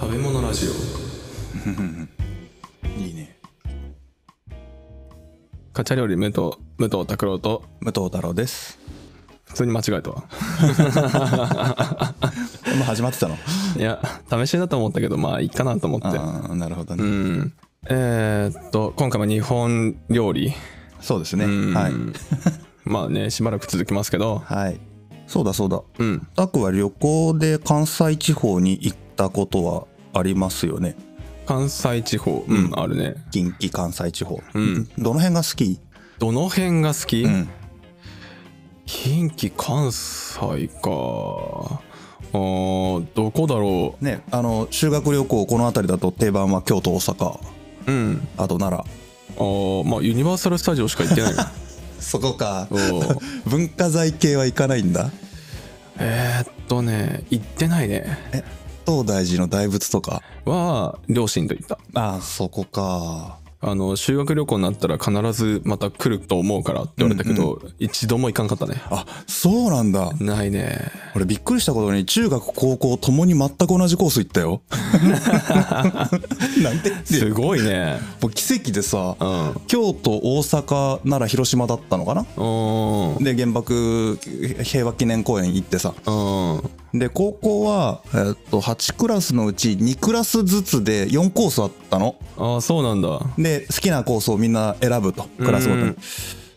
食べ物ラジオ。いいね。カチャ料理武藤武藤拓郎と。武藤太郎です。普通に間違えたわ。もう始まってたの？いや試しだと思ったけどまあいいかなと思って。ああなるほどうね、ん。えーっと今回も日本料理。そうですね。うん。はい。まあねしばらく続きますけど。はい。そうだそうだ。うん。タクは旅行で関西地方に行ったことはありますよね。関西地方。うん、あるね。近畿関西地方、うん。どの辺が好き？どの辺が好き、うん。近畿関西か。あーどこだろねあの修学旅行この辺りだと定番は京都大阪。ううん。あと奈良。あーまあユニバーサル・スタジオしか行ってない そこか。文化財系は行かないんだ。えーっとね行ってないね。え東大寺の大仏とか？は両親と行った。ああそこか。あの修学旅行になったら必ずまた来ると思うからって言われたけど、一度も行かんかったね。あそうなんだ。ないね。俺びっくりしたことに中学高校ともに全く同じコース行ったよ。なんてすごいね。もう奇跡でさうん。京都大阪奈良広島だったのかな？うん。で原爆平和記念公園行ってさ。うんで高校は、えっと8クラスのうち2クラスずつで4コースあったの。ああそうなんだ。で好きなコースをみんな選ぶとクラスごとに。うん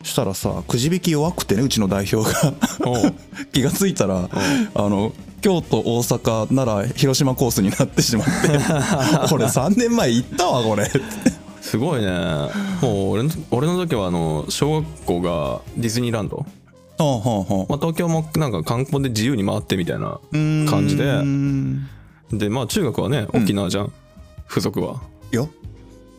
したらさくじ引き弱くてねうちの代表が。気がついたらあの京都大阪奈良広島コースになってしまって これ3年前行ったわこれ。すごいね。もう俺の俺の時はあの小学校がディズニーランド、まあ、東京もなんか観光で自由に回ってみたいな感じで。うんでまあ中学はね沖縄じゃん、付属は。いや。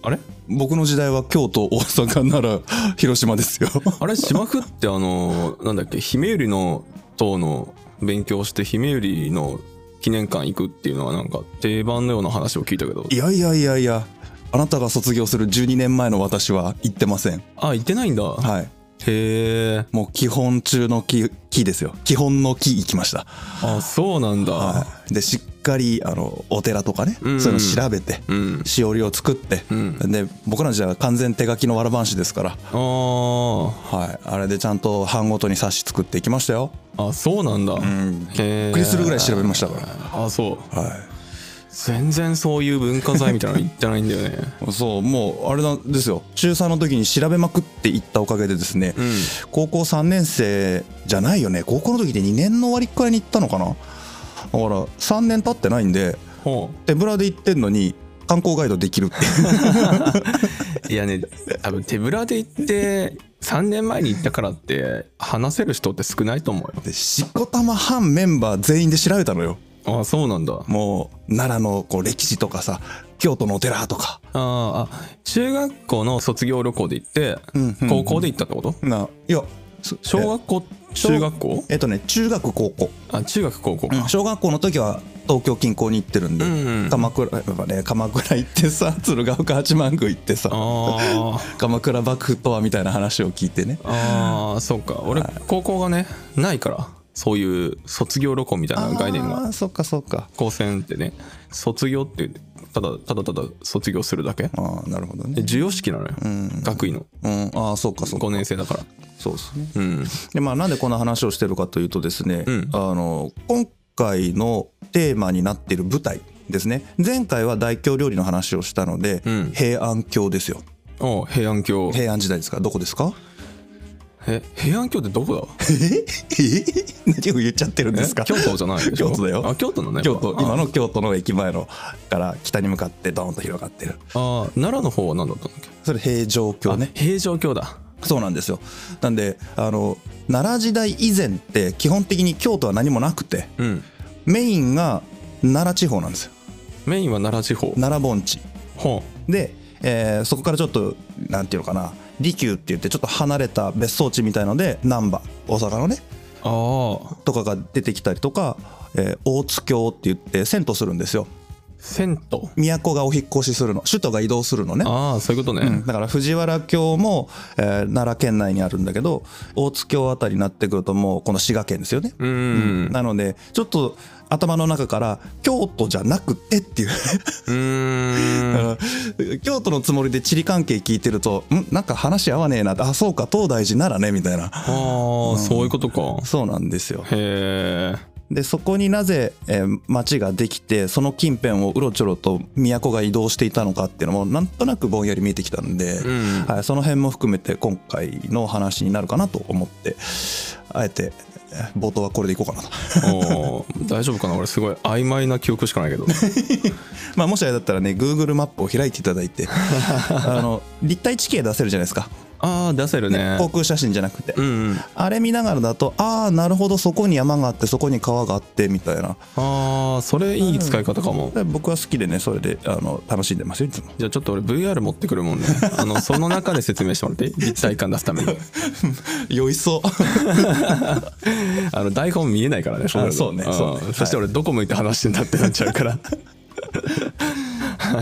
あれ？僕の時代は京都大阪奈良 広島ですよ。あれ？島区ってあのなんだっけ？姫百合の塔の勉強して姫百合の記念館行くっていうのはなんか定番のような話を聞いたけど。いやいやいやいや。あなたが卒業する12年前の私は行ってません。あ行ってないんだ、はいへえもう基本中の木木ですよ。基本の木行きました。あそうなんだ、はい。でしっかりあのお寺とかね、うん。そういうの調べて、うん。しおりを作って、うん。で僕らの時代は完全手書きのわらばんしですから、あはい、あれでちゃんと版ごとに冊子作っていきましたよ。ーあそうなんだ、うん。びっくりするぐらい調べましたかあそう。らは全然そういう文化財みたいなの行ってないんだよね。い そうもうあれなんですよ。中3の時に調べまくっていったおかげでですね、うん。高校3年生じゃないよね。高校の時で2年の終わりくらいに行ったのかな。だから3年経ってないんでほ手ぶらで行ってんのに観光ガイドできるってい やね多分手ぶらで行って3年前に行ったからって話せる人って少ないと思うよ。でしこたま班メンバー全員で調べたのよあそうなんだ。もう奈良のこう歴史とかさ京都のお寺とか。あーあ中学校の卒業旅行で行って、うんうん高校で行ったってこと？ないやそ小学校中学校？えっとね中学高校、あ中学高校か、小学校の時は東京近郊に行ってるんで、うんうん鎌倉やっぱね鎌倉行ってさ 鶴岡八幡宮行ってさ 鎌倉幕府とはみたいな話を聞いてね。あーそうか。俺高校がねないからそういう卒業旅行みたいな概念あがーそっかそっか。高専ってね。卒業ってただただただ卒業するだけ。ああなるほどね。で授与式なのよ、学位の。うん。ああそっかそっか。5年生だから。そうですね。うん。でまあなんでこんな話をしてるかというとですね、うん。あの今回のテーマになっている舞台ですね。前回は大京料理の話をしたので、うん。平安京ですよ。お平安京。平安時代ですか？どこですか？え平安京ってどこだ？え？え？何を言っちゃってるんですか？え京都じゃないでしょ？京都だよ。あ京都のね。京都。あ。今の京都の駅前のから北に向かってドーンと広がってる。あ奈良の方は何だったんだっけ？それ平城京ね。あ平城京だ。そうなんですよ。なんであの奈良時代以前って基本的に京都は何もなくてうん。メインが奈良地方なんですよ。メインは奈良地方。奈良盆地。ほで、えーそこからちょっとなんていうのかな利休って言ってちょっと離れた別荘地みたいので難波大阪のねうああとかが出てきたりとか、えー大津峡って言って遷都するんですよ。銭湯都がお引っ越しするの。首都が移動するのね。ああそういうことね、うん。だから藤原京も、えー奈良県内にあるんだけど大津京あたりになってくるともうこの滋賀県ですよね、うん。なのでちょっと頭の中から京都じゃなくてっていう 京都のつもりで地理関係聞いてるとん？なんか話合わねえなあそうか東大寺ならねみたいな。ああ、そういうことか。そうなんですよ。へえでそこになぜ、えー町ができてその近辺をうろちょろと都が移動していたのかっていうのもなんとなくぼんやり見えてきたんで、うん。はい、その辺も含めて今回の話になるかなと思ってあえてえー冒頭はこれでいこうかなと。大丈夫かな？俺すごい曖昧な記憶しかないけど。まあもしあれだったらね Google マップを開いていただいてあの立体地形出せるじゃないですか、ああ出せるね。航空写真じゃなくて、うんうん。あれ見ながらだとああなるほどそこに山があってそこに川があってみたいな。ああそれいい使い方かも。で僕は好きでねそれであの楽しんでますよいつも。じゃあちょっと俺 VR 持ってくるもんね。あのその中で説明してもらって立体感出すために。酔いそう。あの台本見えないからねあそうねそうそして俺どこ向いて話してんだってなっちゃうから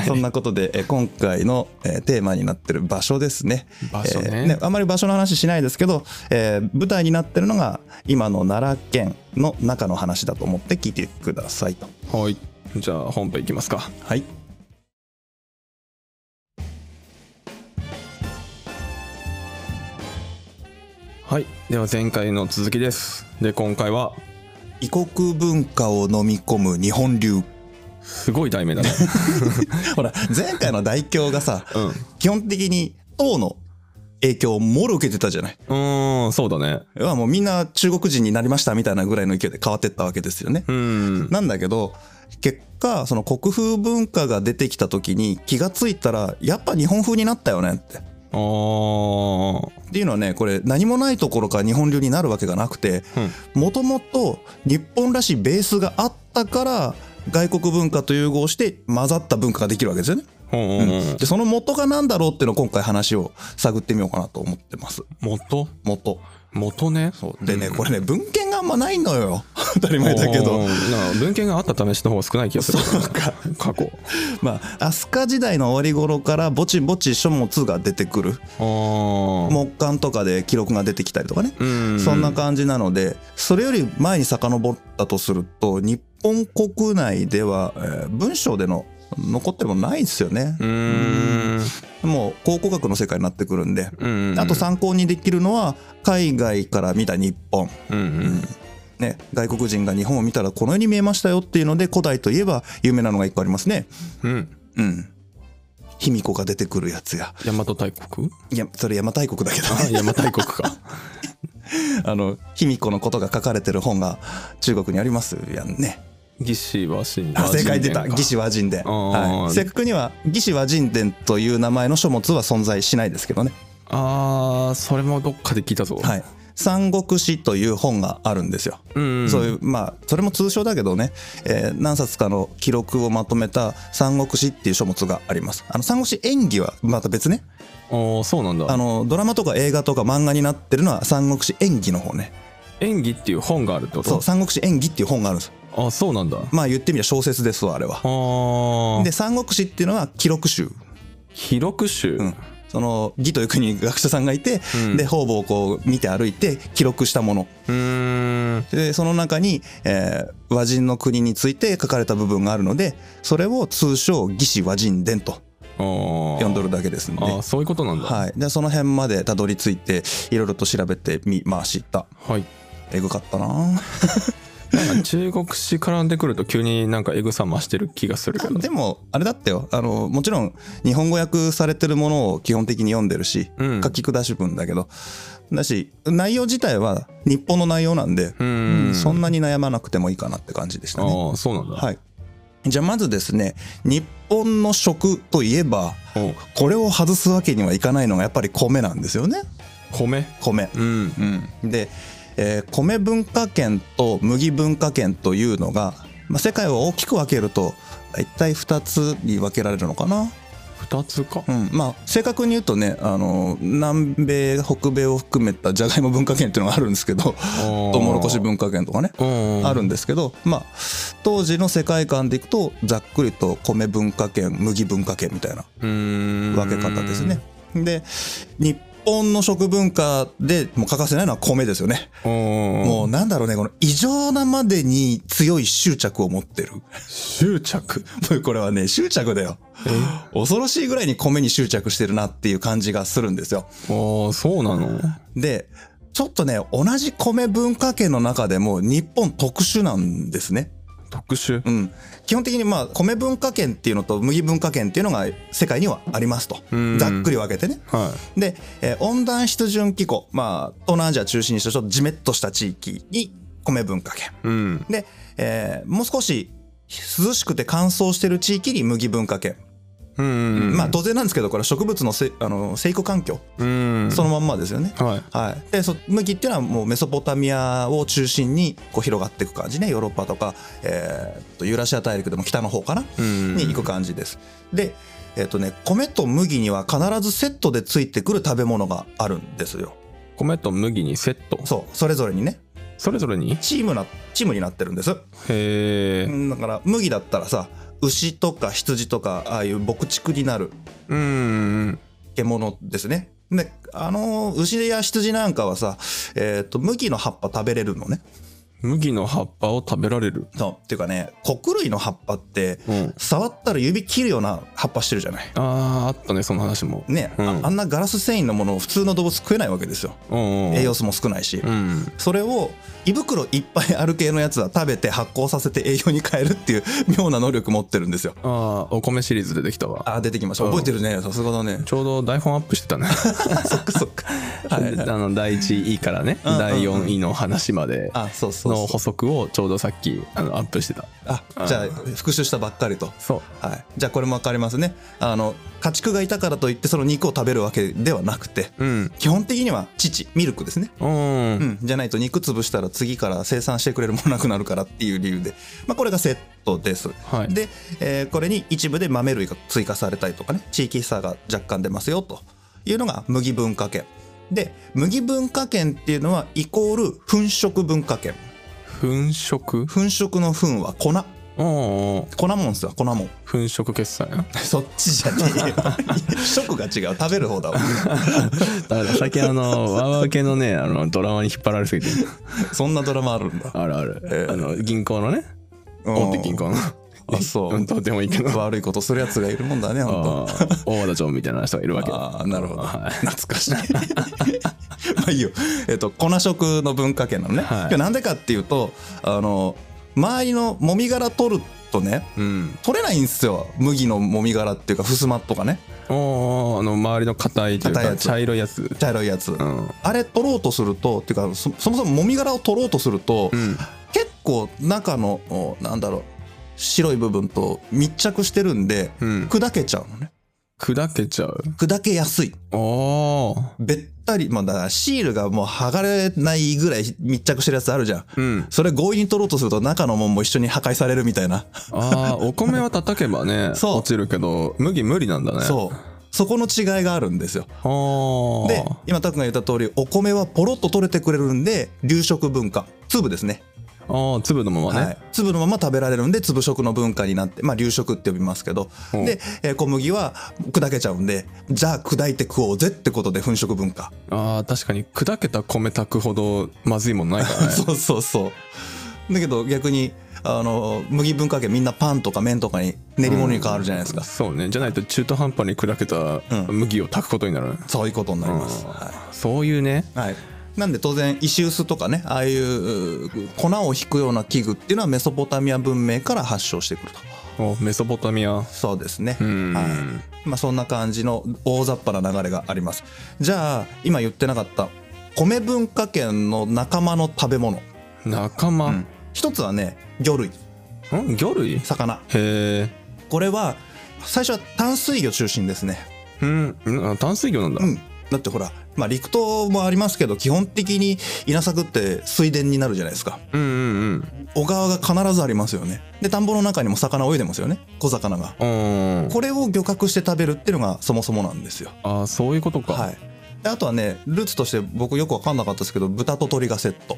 そんなことでえ今回のえテーマになってる場所ですね。場所ね。えーあまり場所の話しないですけど、えー舞台になってるのが今の奈良県の中の話だと思って聞いてくださいと。はい。じゃあ本編いきますか。はい。はい。では前回の続きです。で今回は異国文化を飲み込む日本流すごい題名だね。ほら前回の大凶がさうん。う基本的に唐の影響をもろ受けてたじゃない。ーんそうだね。要はもうみんな中国人になりましたみたいなぐらいの勢いで変わってったわけですよね。うん。なんだけど結果その国風文化が出てきた時に気がついたらやっぱ日本風になったよねって。っていうのはねこれ何もないところから日本流になるわけがなくてもともと日本らしいベースがあったから外国文化と融合して混ざった文化ができるわけですよね。でその元が何だろうっていうのを今回話を探ってみようかなと思ってます。元？元。元ね？そう。でねこれね文献があんまないのよ。当たり前だけど。文献があった試しの方が少ない気がする。過去。まあ飛鳥時代の終わり頃からぼちぼち書物が出てくる。木簡とかで記録が出てきたりとかね、うん。そんな感じなのでそれより前に遡ったとすると日本国内では、えー文章での残ってるものないですよね。う、もう考古学の世界になってくるんで、うんあと参考にできるのは海外から見た日本、うんうん。ね、外国人が日本を見たらこのように見えましたよっていうので古代といえば有名なのが一個ありますね。うん。うん。卑弥呼が出てくるやつや。大和大国？いやそれ邪馬台国だけど。あ邪馬台国か。あの卑弥呼のことが書かれてる本が中国にありますやんね義士和神あ正解出た。義士和人伝、はい、正確には義士和人伝という名前の書物は存在しないですけどね。あーそれもどっかで聞いたぞ。はい。三国志という本があるんですよ、うん。そういうまあそれも通称だけどね、えー何冊かの記録をまとめた三国志っていう書物があります。あの三国志演技はまた別ね。あーそうなんだ。あのドラマとか映画とか漫画になってるのは三国志演技の方ね。演技っていう本があるってこと？そう三国志演技っていう本があるんですあそうなんだ。まあ言ってみれば小説ですわあれは。ああで三国志っていうのは記録集。記録集、うん。その義という国に学者さんがいて、うん。で方々をこう見て歩いて記録したもの。うーん。でその中に、えー和人の国について書かれた部分があるのでそれを通称義士和人伝とあー。呼んどるだけですんで。そういうことなんだ。はい、でその辺までたどり着いていろいろと調べてみました。はい。えぐかったななんか中国史絡んでくると急になんかエグさ増してる気がするけど。でもあれだったよ。あのもちろん日本語訳されてるものを基本的に読んでるし、うん。書き下し文だけど。だし内容自体は日本の内容なんで、うん。うんそんなに悩まなくてもいいかなって感じでしたね。ああそうなんだ。はい。じゃあまずですね日本の食といえばこれを外すわけにはいかないのがやっぱり米なんですよね。米？米。うん。うん、で、えー米文化圏と麦文化圏というのが、まあ、世界を大きく分けると大体2つに分けられるのかな。2つか。うん、まあ正確に言うとねあの南米北米を含めたじゃがいも文化圏っていうのがあるんですけどトウモロコシ文化圏とかねうん。あるんですけどまあ当時の世界観でいくとざっくりと米文化圏麦文化圏みたいな分け方ですね。で日本の食文化でもう欠かせないのは米ですよね。ももうなんだろうねこの異常なまでに強い執着を持ってる。執着？これはね執着だよ。恐ろしいぐらいに米に執着してるなっていう感じがするんですよ。ああそうなの？でちょっとね同じ米文化圏の中でも日本特殊なんですね。特殊？うん、基本的にまあ米文化圏っていうのと麦文化圏っていうのが世界にはありますと。うん。ざっくり分けてね。はで、えー温暖湿潤気候。まあ東南アジア中心にしたちょっとジメッとした地域に米文化圏。いうん。で、えーもう少し涼しくて乾燥してる地域に麦文化圏、うんうんまあ当然なんですけどこれは植物のせあの生育環境。うん。そのまんまですよね。はい。はい、でそ麦っていうのはもうメソポタミアを中心にこう広がっていく感じね。ヨーロッパとか、えーっとユーラシア大陸でも北の方かな、うんに行く感じです。でえーっとね米と麦には必ずセットでついてくる食べ物があるんですよ。米と麦にセット？そう。それぞれにね。それぞれに？チームなチームになってるんです。へえうんだから麦だったらさ牛とか羊とかああいう牧畜になるうん獣ですね。であの牛や羊なんかはさ、えーっと麦の葉っぱ食べれるのね。麦の葉っぱを食べられる。そう。っていうかね穀類の葉っぱってうん。触ったら指切るような葉っぱしてるじゃない。あああったねその話も。ね、うん。ああんなガラス繊維のものを普通の動物食えないわけですよ。うんうん栄養素も少ないし、うん。それを胃袋いっぱいある系のやつは食べて発酵させて栄養に変えるっていう妙な能力持ってるんですよ。ああお米シリーズ出てきたわ。あ出てきました。うん覚えてるね。さすがだね。ちょうど台本アップしてたね。そっかそっか。は あの第1位からね。うんうん第4位の話まで。あそうそうの補足をちょうどさっきあのアップしてた。あじゃあ復習したばっかりと。そう。はい。じゃあこれも分かりますね。あの家畜がいたからといってその肉を食べるわけではなくてうん。基本的には乳ミルクですね。うん。うん、じゃないと肉潰したら次から生産してくれるものなくなるからっていう理由で、まあ、これがセットです。はい。で、えーこれに一部で豆類が追加されたりとかね。地域差が若干出ますよと。いうのが麦文化圏。で麦文化圏っていうのはイコール粉飾文化圏粉飾？粉飾の粉は粉。うんう。ん粉もんっすわ粉もん。粉飾決済な そっちじゃねえよ。食が違う。食べる方だわ。だから最近あのワーワー系のねあのドラマに引っ張られすぎて。そんなドラマあるんだ。あるある、えー。あの銀行のね。大手銀行のあそう。うんどうでもいいけど。悪いことするやつがいるもんだね本当。大和田城みたいな人がいるわけ。よああなるほど。はい。懐かしい。まあいいよ。えっと粉食の文化圏なのね、はい。なんでかっていうとあの周りのもみ殻取るとねうん。取れないんですよ。麦のもみ殻っていうかふすまとかね。おーあの周りの硬いというか茶色いやつ。茶色いやつ、うん。あれ取ろうとするとっていうかそそもそももみ殻を取ろうとすると、うん。結構中のおなんだろう白い部分と密着してるんで、うん。砕けちゃうのね。砕けちゃう？砕けやすい。おー。べったりまあだからシールがもう剥がれないぐらい密着してるやつあるじゃん。うん。それ強引に取ろうとすると中のもんも一緒に破壊されるみたいな、あー お米は叩けばねそう。落ちるけど麦無理なんだね。そう。そこの違いがあるんですよ。で今タクが言った通りお米はポロッと取れてくれるんで流食文化。粒ですねあー粒のままね、はい、粒のまま食べられるんで粒食の文化になってまあ流食って呼びますけど。う。んで、えー小麦は砕けちゃうんでじゃあ砕いて食おうぜってことで粉食文化。あー確かに砕けた米炊くほどまずいもんないからね。そうそうそう。だけど逆にあの麦文化圏みんなパンとか麺とかに練り物に変わるじゃないですか、そうね。じゃないと中途半端に砕けた麦を炊くことになる、そういうことになります、うんはそういうね。いはいなんで当然石臼とかねああいうう粉を引くような器具っていうのはメソポタミア文明から発祥してくると。おメソポタミア。そうですね。うん。はい。まあ、そんな感じの大雑把な流れがあります。じゃあ今言ってなかった米文化圏の仲間の食べ物、仲間、うん。一つはね魚類。ん？魚類？へ魚え。これは最初は淡水魚中心ですね。うん。淡水魚なんだ、うんだってほら、まあ、陸島もありますけど基本的に稲作って水田になるじゃないですか。うん、うんうん。小川が必ずありますよね。で田んぼの中にも魚泳いでますよね。小魚が。うんこれを漁獲して食べるっていうのがそもそもなんですよ。あそういうことか、はい。であとはねルーツとして僕よく分かんなかったですけど豚と鳥がセット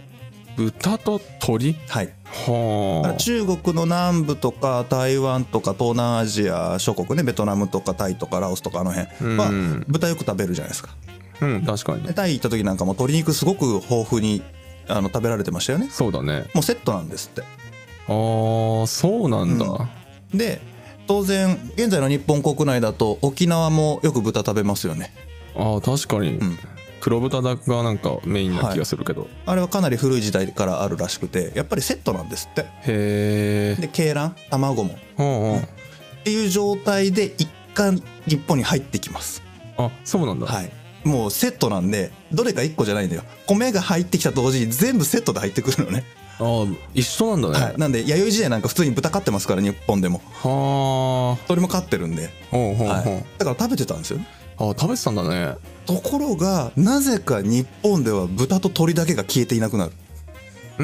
豚と鳥はい。は中国の南部とか台湾とか東南アジア諸国ねベトナムとかタイとかラオスとかあの辺。はうん。豚よく食べるじゃないですか。あうん確かに。でタイ行った時なんかも鶏肉すごく豊富にあの食べられてましたよね。そうだね。もうセットなんですって。ああそうなんだ、うん。で当然現在の日本国内だと沖縄もよく豚食べますよね。ああ確かに、ん黒豚がなんかメインな気がするけど、あれはかなり古い時代からあるらしくてやっぱりセットなんですって。へえで鶏卵卵も。うんうん。っていう状態で一貫日本に入ってきます。あそうなんだ、はい。もうセットなんでどれか1個じゃないんだよ。米が入ってきた同時に全部セットで入ってくるのね、ああ一緒なんだね、はい、なんで弥生時代なんか普通に豚飼ってますから日本でも。はあ鳥も飼ってるんで、はい、だから食べてたんですよ。あ食べてたんだねところがなぜか日本では豚と鳥だけが消えていなくなる。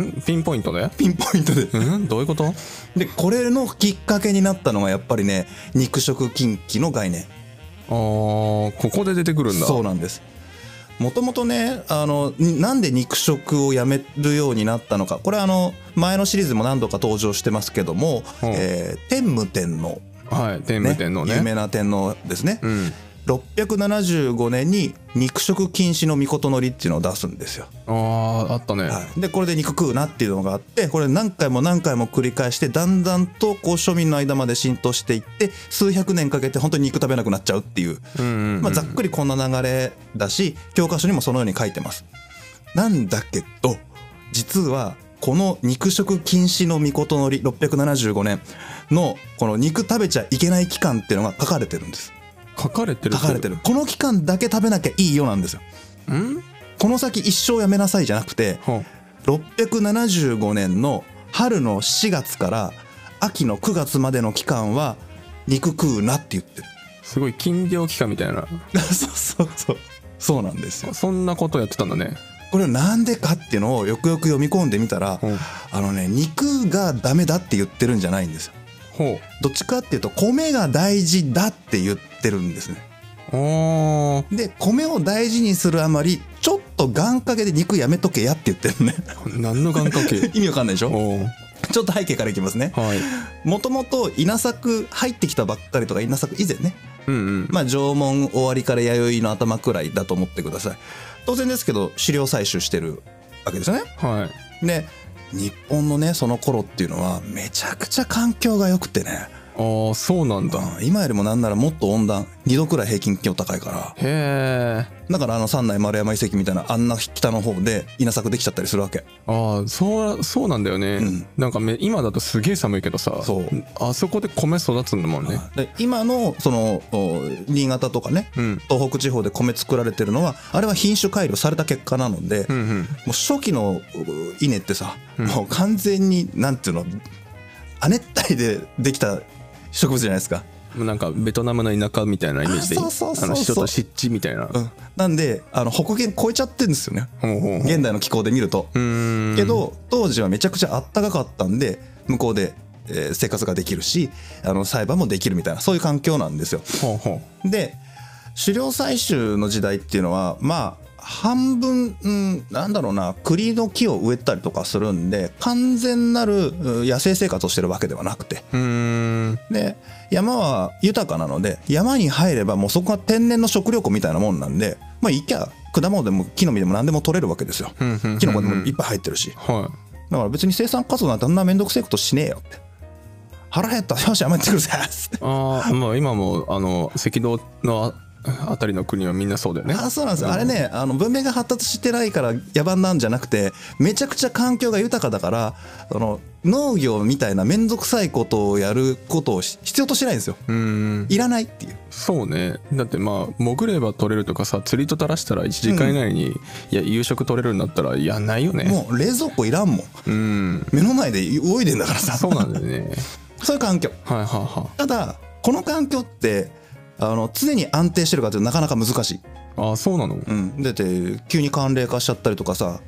ん？ピンポイントで？ピンポイントで。うん？どういうこと？でこれのきっかけになったのがやっぱりね肉食禁忌の概念。あーここで出てくるんだ。そうなんです。もともとねあのになんで肉食をやめるようになったのか。これあの前のシリーズでも何度か登場してますけども、うん。えー天武天皇、はい天ね武天皇ね有名な天皇ですね、うん675年に肉食禁止の御事のりっていうのを出すんですよ、あああったね、はい、でこれで肉食うなっていうのがあってこれ何回も何回も繰り返してだんだんとこう庶民の間まで浸透していって数百年かけて本当に肉食べなくなっちゃうっていう。うんうんうんまあ、ざっくりこんな流れだし教科書にもそのように書いてます。なんだけど実はこの肉食禁止の御事のり675年のこの肉食べちゃいけない期間っていうのが書かれてるんです書かれてる書かれてる。この期間だけ食べなきゃいいよなんですよ。うん？この先一生やめなさいじゃなくてほ675年の春の4月から秋の9月までの期間は肉食うなって言ってる。うすごい禁漁期間みたいな。そうそうそう。そうなんですよ。そんなことやってたんだね。これなんでかっていうのをよくよく読み込んでみたら、う。んあのね肉がダメだって言ってるんじゃないんですよ。ほどっちかっていうと米が大事だって言ってるんですね。で米を大事にするあまりちょっと願掛けで肉やめとけやって言ってるね。ー何の願掛け意味わかんないでしょ？ちょっと背景からいきますね。はい。もともと稲作入ってきたばっかりとか稲作以前ね。うんうん。まあ縄文終わりから弥生の頭くらいだと思ってください。当然ですけど飼料採取してるわけですよね。はい。で日本のねその頃っていうのはめちゃくちゃ環境が良くてね。ああそうなんだ。うん。今よりもなんならもっと温暖2度くらい平均気温高いから。へえ。だからあの三内丸山遺跡みたいなあんな北の方で稲作できちゃったりするわけ。ああそうそうなんだよね、うん。なんかめ今だとすげえ寒いけどさそう。あそこで米育つんだもんね。で今のそのお新潟とかねうん。東北地方で米作られてるのはあれは品種改良された結果なので、うんうん。もう初期のう稲ってさ、もう完全になんていうの亜熱帯でできた植物じゃないですか。もうなんかベトナムの田舎みたいなイメージであそうそうそうそう。人と湿地みたいな、うん、なんであの北限超えちゃってるんですよね。ほうほうほう。現代の気候で見ると。うーん。けど当時はめちゃくちゃあったかかったんで向こうで、えー生活ができるしあの栽培もできるみたいなそういう環境なんですよ。ほうほで狩猟採集の時代っていうのはまあ半分、うん、なんだろうな栗の木を植えたりとかするんで完全なるうん野生生活をしてるわけではなくて。で山は豊かなので山に入ればもうそこが天然の食料庫みたいなもんなんでまあいきゃ果物でも木の実でも何でも取れるわけですよ。キノコでもいっぱい入ってるし。はだから別に生産活動なんてあんな面倒くせえことしねえよって。腹減ったよし山行ってくるぜああまあ今もあの赤道のああたりの国はみんなそうだよね。あそうなんですよ。あれねあの文明が発達してないから野蛮なんじゃなくてめちゃくちゃ環境が豊かだからあの農業みたいな面倒くさいことをやることをし必要としてないんですよ。うーん。いらないっていう。そうね。だってまあ潜れば取れるとかさ釣りと垂らしたら1時間以内に、いや夕食取れるんだったらやんないよね。もう冷蔵庫いらんもん。うん。目の前で泳いでんだからさ。そうなんだよね。そういう環境。はいはいはただこの環境ってあの常に安定してるかというとなかなか難しい、いあそうなの？うん、だって急に寒冷化しちゃったりとかさ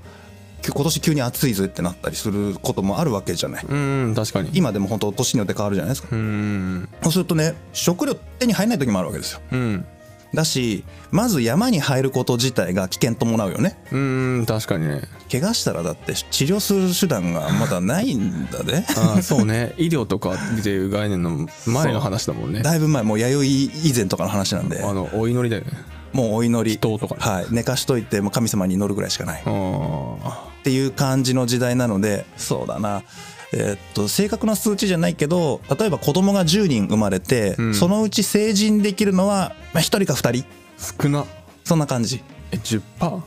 今年急に暑いぜってなったりすることもあるわけじゃない。うん確かに。今でも本当年によって変わるじゃないですか。うん。そうするとね食料手に入らない時もあるわけですよ。うんだしまず山に入ること自体が危険伴うよね。うん確かにね。怪我したらだって治療する手段がまだないんだねああそうね。医療とかっていう概念の前の話だもんね。だいぶ前もう弥生以前とかの話なんで。あのお祈りだよね。もうお祈り。とかね。はい。寝かしといてもう神様に祈るぐらいしかない。っあていう感じの時代なのでそうだなえーっと正確な数値じゃないけど例えば子供が10人生まれて、うん。そのうち成人できるのは、まあ、1人か2人。あ少な。そんな感じ。え 10%? うん。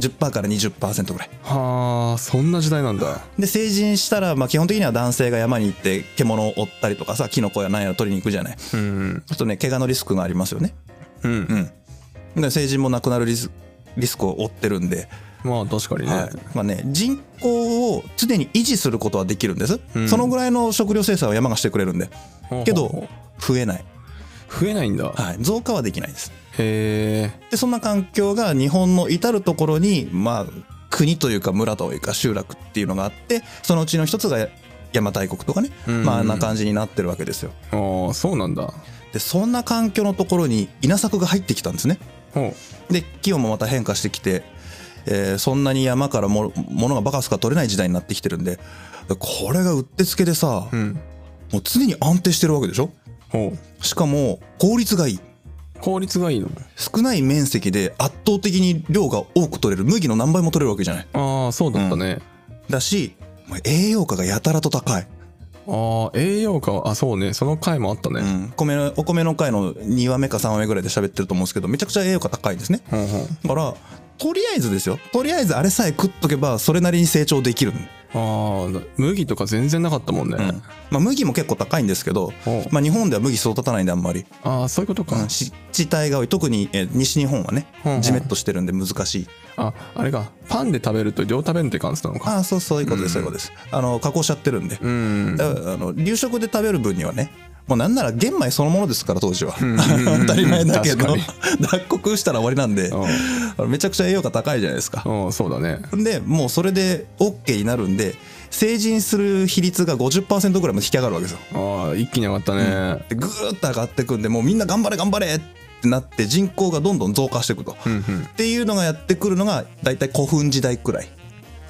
10%から20%ぐらい。はあそんな時代なんだ。で成人したら、まあ、基本的には男性が山に行って獣を追ったりとかさキノコや何やら取りに行くじゃない。そううん。するとね怪我のリスクがありますよね。うん。うん。で成人もなくなるリスリスクを負ってるんで、まあ確かにね、はい。まあね、人口を常に維持することはできるんです、うん。そのぐらいの食料生産は山がしてくれるんで。けど増えない、増えないんだ、はい、増加はできないです。へえ。でそんな環境が日本の至る所にまあ国というか村というか集落っていうのがあってそのうちの一つが邪馬台国とかね、うん。まああんな感じになってるわけですよ。ああそうなんだ。でそんな環境のところに稲作が入ってきたんですね。ほで気温もまた変化してきて、えーそんなに山からも物がバカスカ取れない時代になってきてるんでこれがうってつけでさ、ううん。もう常に安定してるわけでしょ？ほしかも効率がいい。う効率がいいの？少ない面積で圧倒的に量が多く取れる。麦の何倍も取れるわけじゃない。ああそうだったね、だしもう栄養価がやたらと高い、ああ栄養価あそうね。その回もあったね、うん、米のお米の回の2話目か3話目ぐらいで喋ってると思うんですけどめちゃくちゃ栄養価高いんですね。ほうほうだからとりあえずですよ。とりあえずあれさえ食っとけばそれなりに成長できる、ああ麦とか全然なかったもんね、うん。まあ、麦も結構高いんですけど、まあ、日本では麦育たないんであんまり、ああそういうことか、うん、湿地帯が多い。特にえー西日本はねほうほうジメッとしてるんで難しい。ああれか。パンで食べると量食べるって感じなのか。ああそうそういうことですそういうことです。あの加工しちゃってるんで。うん。あの流食で食べる分にはねもうなんなら玄米そのものですから当時は。ん。当たり前だけど。確脱穀したら終わりなんで。めちゃくちゃ栄養価高いじゃないですか。うんそうだね。でもうそれで OK になるんで成人する比率が50%ぐらいまで引き上がるわけですよ。ああ一気に上がったね。でぐーっと上がってくんでもうみんな頑張れ頑張れってなって人口がどんどん増加していくと、うんうん。っていうのがやってくるのが大体古墳時代くらい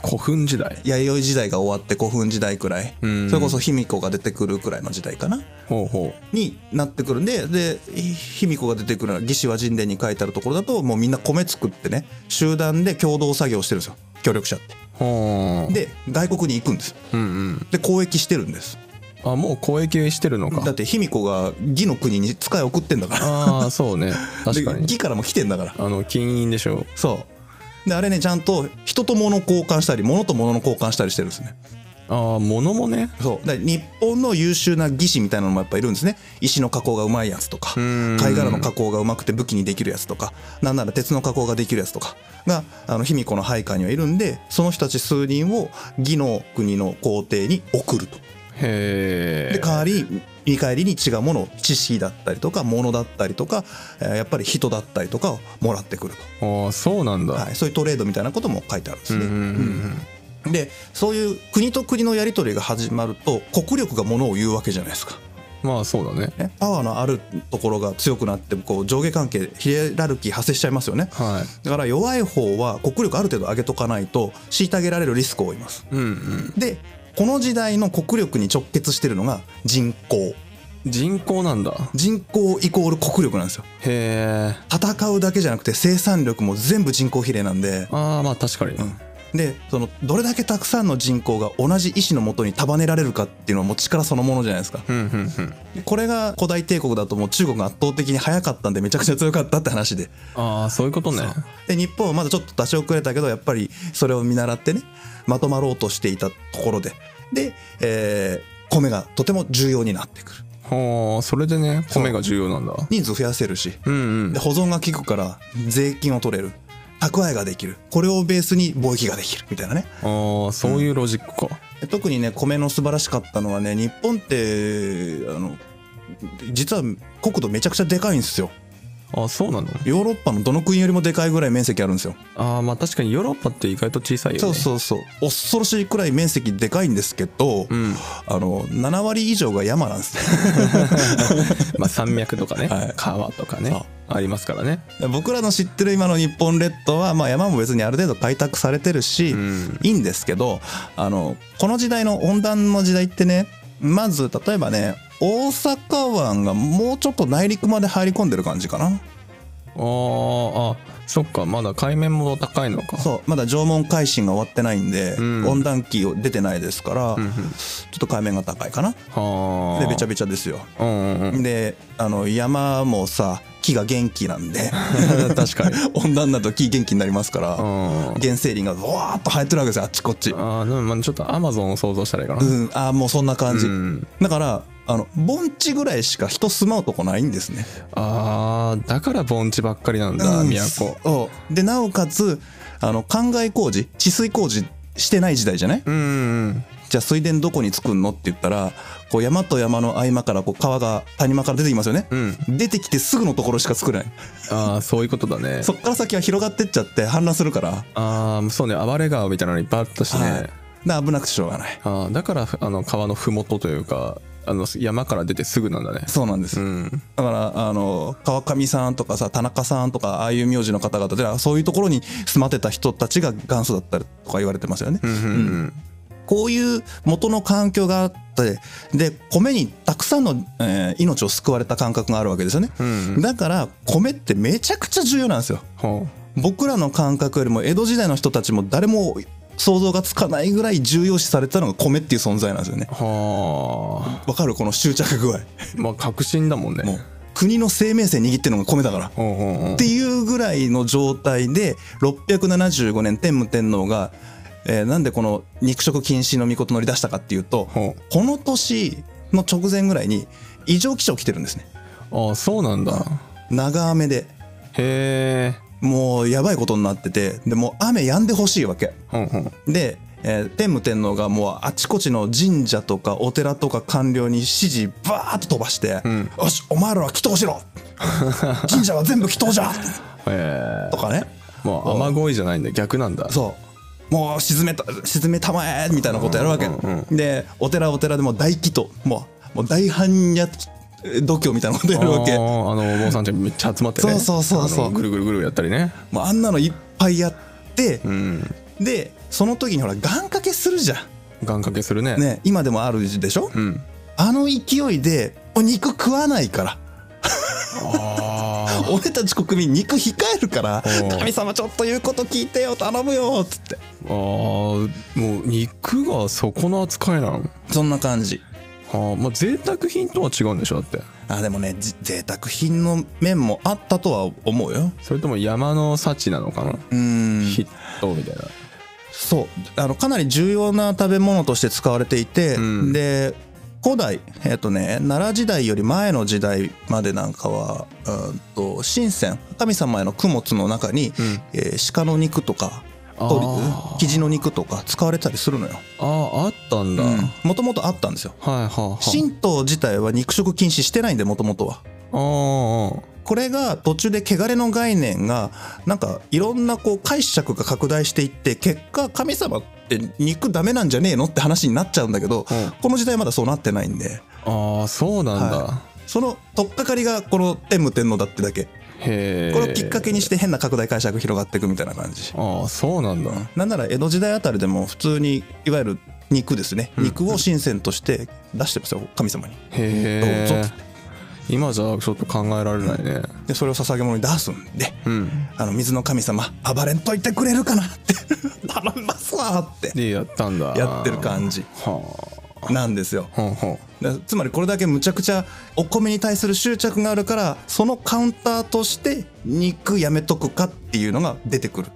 古墳時代？弥生時代が終わって古墳時代くらい、うん。それこそ卑弥呼が出てくるくらいの時代かな。ほうほになってくるんでで卑弥呼が出てくるのは魏志倭人伝に書いてあるところだともうみんな米作ってね集団で共同作業してるんですよ協力者って。で外国に行くんです。うんうん。で交易してるんです。あもう交易してるのか。だって卑弥呼が魏の国に使い送ってんだから。ああそうね。確かに。で魏からも来てんだから。あの金印でしょ。そうであれねちゃんと人と物交換したり物と物の交換したりしてるんですね。ああ物もね。そう。で日本の優秀な技師みたいなのもやっぱいるんですね。石の加工がうまいやつとかん。貝殻の加工がうまくて武器にできるやつとかなんなら鉄の加工ができるやつとかがあの卑弥呼の配下にはいるんでその人たち数人を魏の国の皇帝に送ると。へえで代わり見返りに違うものを知識だったりとか物だったりとかえーやっぱり人だったりとかをもらってくるああそうなんだ、と、はい、そういうトレードみたいなことも書いてあるんですね。うんうんうんでそういう国と国のやり取りが始まると国力がものを言うわけじゃないですか。うんまあそうだね。ね、パワーのあるところが強くなってこう上下関係ヒエラルキー発生しちゃいますよね。はい。だから弱い方は国力ある程度上げとかないと虐げられるリスクを負います。うんうん。でこの時代の国力に直結してるのが人口。人口なんだ。人口イコール国力なんですよ。へえ。戦うだけじゃなくて生産力も全部人口比例なんで。ああまあ確かに、でそのどれだけたくさんの人口が同じ意思のもとに束ねられるかっていうのはもう力そのものじゃないですか。うんうんうん。でこれが古代帝国だともう中国が圧倒的に早かったんでめちゃくちゃ強かったって話で。ああそういうことね。で日本はまだちょっと出し遅れたけどやっぱりそれを見習ってねまとまろうとしていたところで。で、えー米がとても重要になってくる。はあそれでね米が重要なんだ。人数増やせるし。うんうん。で保存が効くから税金を取れる。蓄えができる。これをベースに貿易ができる。みたいなね。ああそういうロジックか、で特にね米の素晴らしかったのはね日本ってあの実は国土めちゃくちゃでかいんですよあそうなの？ヨーロッパのどの国よりもでかいぐらい面積あるんですよ。あーまあ確かにヨーロッパって意外と小さいよね。そうそうそう。恐ろしいくらい面積でかいんですけど、うん。あの7割以上が山なんです まあ山脈とかね、はい。川とかね。ありますからね。僕らの知ってる今の日本列島は、まあ、山も別にある程度開拓されてるし、うん。いいんですけどあのこの時代の温暖の時代ってねまず例えばね大阪湾がもうちょっと内陸まで入り込んでる感じかな。あーあそっか。まだ海面も高いのか。そう。まだ縄文海進が終わってないんで、うん。温暖期を出てないですから、うんうん。ちょっと海面が高いかな。はあ。でべちゃべちゃですよ。うんうんうん。であの山もさ木が元気なんで 確かに。温暖だと木元気になりますからうん。原生林がわーっと生えてるわけですよあっちこっちあーでもまあちょっとアマゾンを想像したらいいかなうんあーもうそんな感じ、うんだからあの盆地ぐらいしか人住まうとこないんですね。あーだから盆地ばっかりなんだ、うん。都。でなおかつあの灌漑工事治水工事してない時代じゃない？うんうんじゃあ水田どこに作んのって言ったらこう山と山の合間からこう川が谷間から出てきますよね、うん。出てきてすぐのところしか作れない。ああそういうことだね。そっから先は広がってっちゃって氾濫するから、ああそうね暴れ川みたいなのいっぱいあったしね、はい、で危なくてしょうがない。あーだからあの川の麓というかあの山から出てすぐなんだね。そうなんです、うん。だからあの川上さんとかさ田中さんとかああいう名字の方々でそういうところに住まってた人たちが元祖だったりとか言われてますよね、うんうんうん。こういう元の環境があってで米にたくさんの、えー命を救われた感覚があるわけですよね、うんだから米ってめちゃくちゃ重要なんですよ。ほ僕らの感覚よりも江戸時代の人たちも誰も想像がつかないぐらい重要視されてたのが米っていう存在なんですよね。うはわかる？この執着具合。あまあ確信だもんね。もう国の生命線握ってるのが米だから。ほうほうほうっていうぐらいの状態で675年天武天皇が、えーなんでこの肉食禁止の御事乗り出したかっていうとほこの年の直前ぐらいに異常気象来てるんですね。うああそうなんだ。長雨で。へえもうやばいことになっててでもう雨止んでほしいわけ。ほんほん。で、えー天武天皇がもうあちこちの神社とかお寺とか官僚に指示バーッと飛ばして「ん。よしお前らは祈祷しろ。神社は全部祈祷じゃ!」とかね。まあ雨乞いじゃないんだ。逆なんだ。そう。もう沈めた沈めたまえみたいなことやるわけ、でお寺はお寺でもう大祈祷。もうもう大般若度胸みたいなことやるわけ。あのお坊さんちゃんめっちゃ集まってね。そうそうそうそう。ぐるぐるぐるやったりね。もうあんなのいっぱいやって、うん。でその時にほら願掛けするじゃ願掛けするね。んね今でもあるでしょ、うん。あの勢いでお肉食わないから。あ 俺たち国民肉控えるから神様ちょっと言うこと聞いてよ頼むよっつって。あもう肉がそこの扱いなの？そんな感じ。はあまあ贅沢品とは違うんでしょだって。あでもねじ贅沢品の面もあったとは思うよ。それとも山の幸なのかな、うーん。ヒットみたいな。そう。あのかなり重要な食べ物として使われていて、うん。で古代えっ、とね奈良時代より前の時代までなんかはうんと神仙神様への供物の中に、ん。えー鹿の肉とかキジの肉とか使われたりするのよ。あああったんだ、もともとあったんですよ。はいはいはい。神道自体は肉食禁止してないんでもともとはああこれが途中で汚れの概念がなんかいろんなこう解釈が拡大していって結果神様って肉ダメなんじゃねえのって話になっちゃうんだけど、うん。この時代まだそうなってないんで。ああそうなんだ、はその取っかかりがこの天武天皇だってだけこれをきっかけにして変な拡大解釈広がっていくみたいな感じ。ああそうなんだ、なんなら江戸時代あたりでも普通にいわゆる肉ですね、肉を神仙として出してますよ神様に。へえ今じゃちょっと考えられないね。でそれを捧げ物に出すんで、うん。あの水の神様暴れんといてくれるかなって。頼みますわって。でやったんだ。やってる感じ。はなんですよ。つまりこれだけむちゃくちゃお米に対する執着があるからそのカウンターとして肉やめとくかっていうのが出てくる。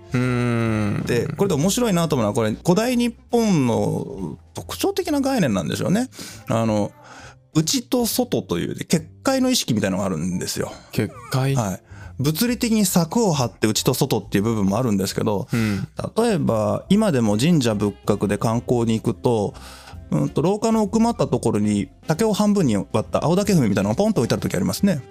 でこれで面白いなと思うのはこれ古代日本の特徴的な概念なんでしょうね。あの内と外という結界の意識みたいなのがあるんですよ。結界、はい。物理的に柵を張って内と外っていう部分もあるんですけど、うん。例えば今でも神社仏閣で観光に行くと,、うん、と廊下の奥まったところに竹を半分に割った青竹踏みみたいなのがポンと置いてある時ありますね。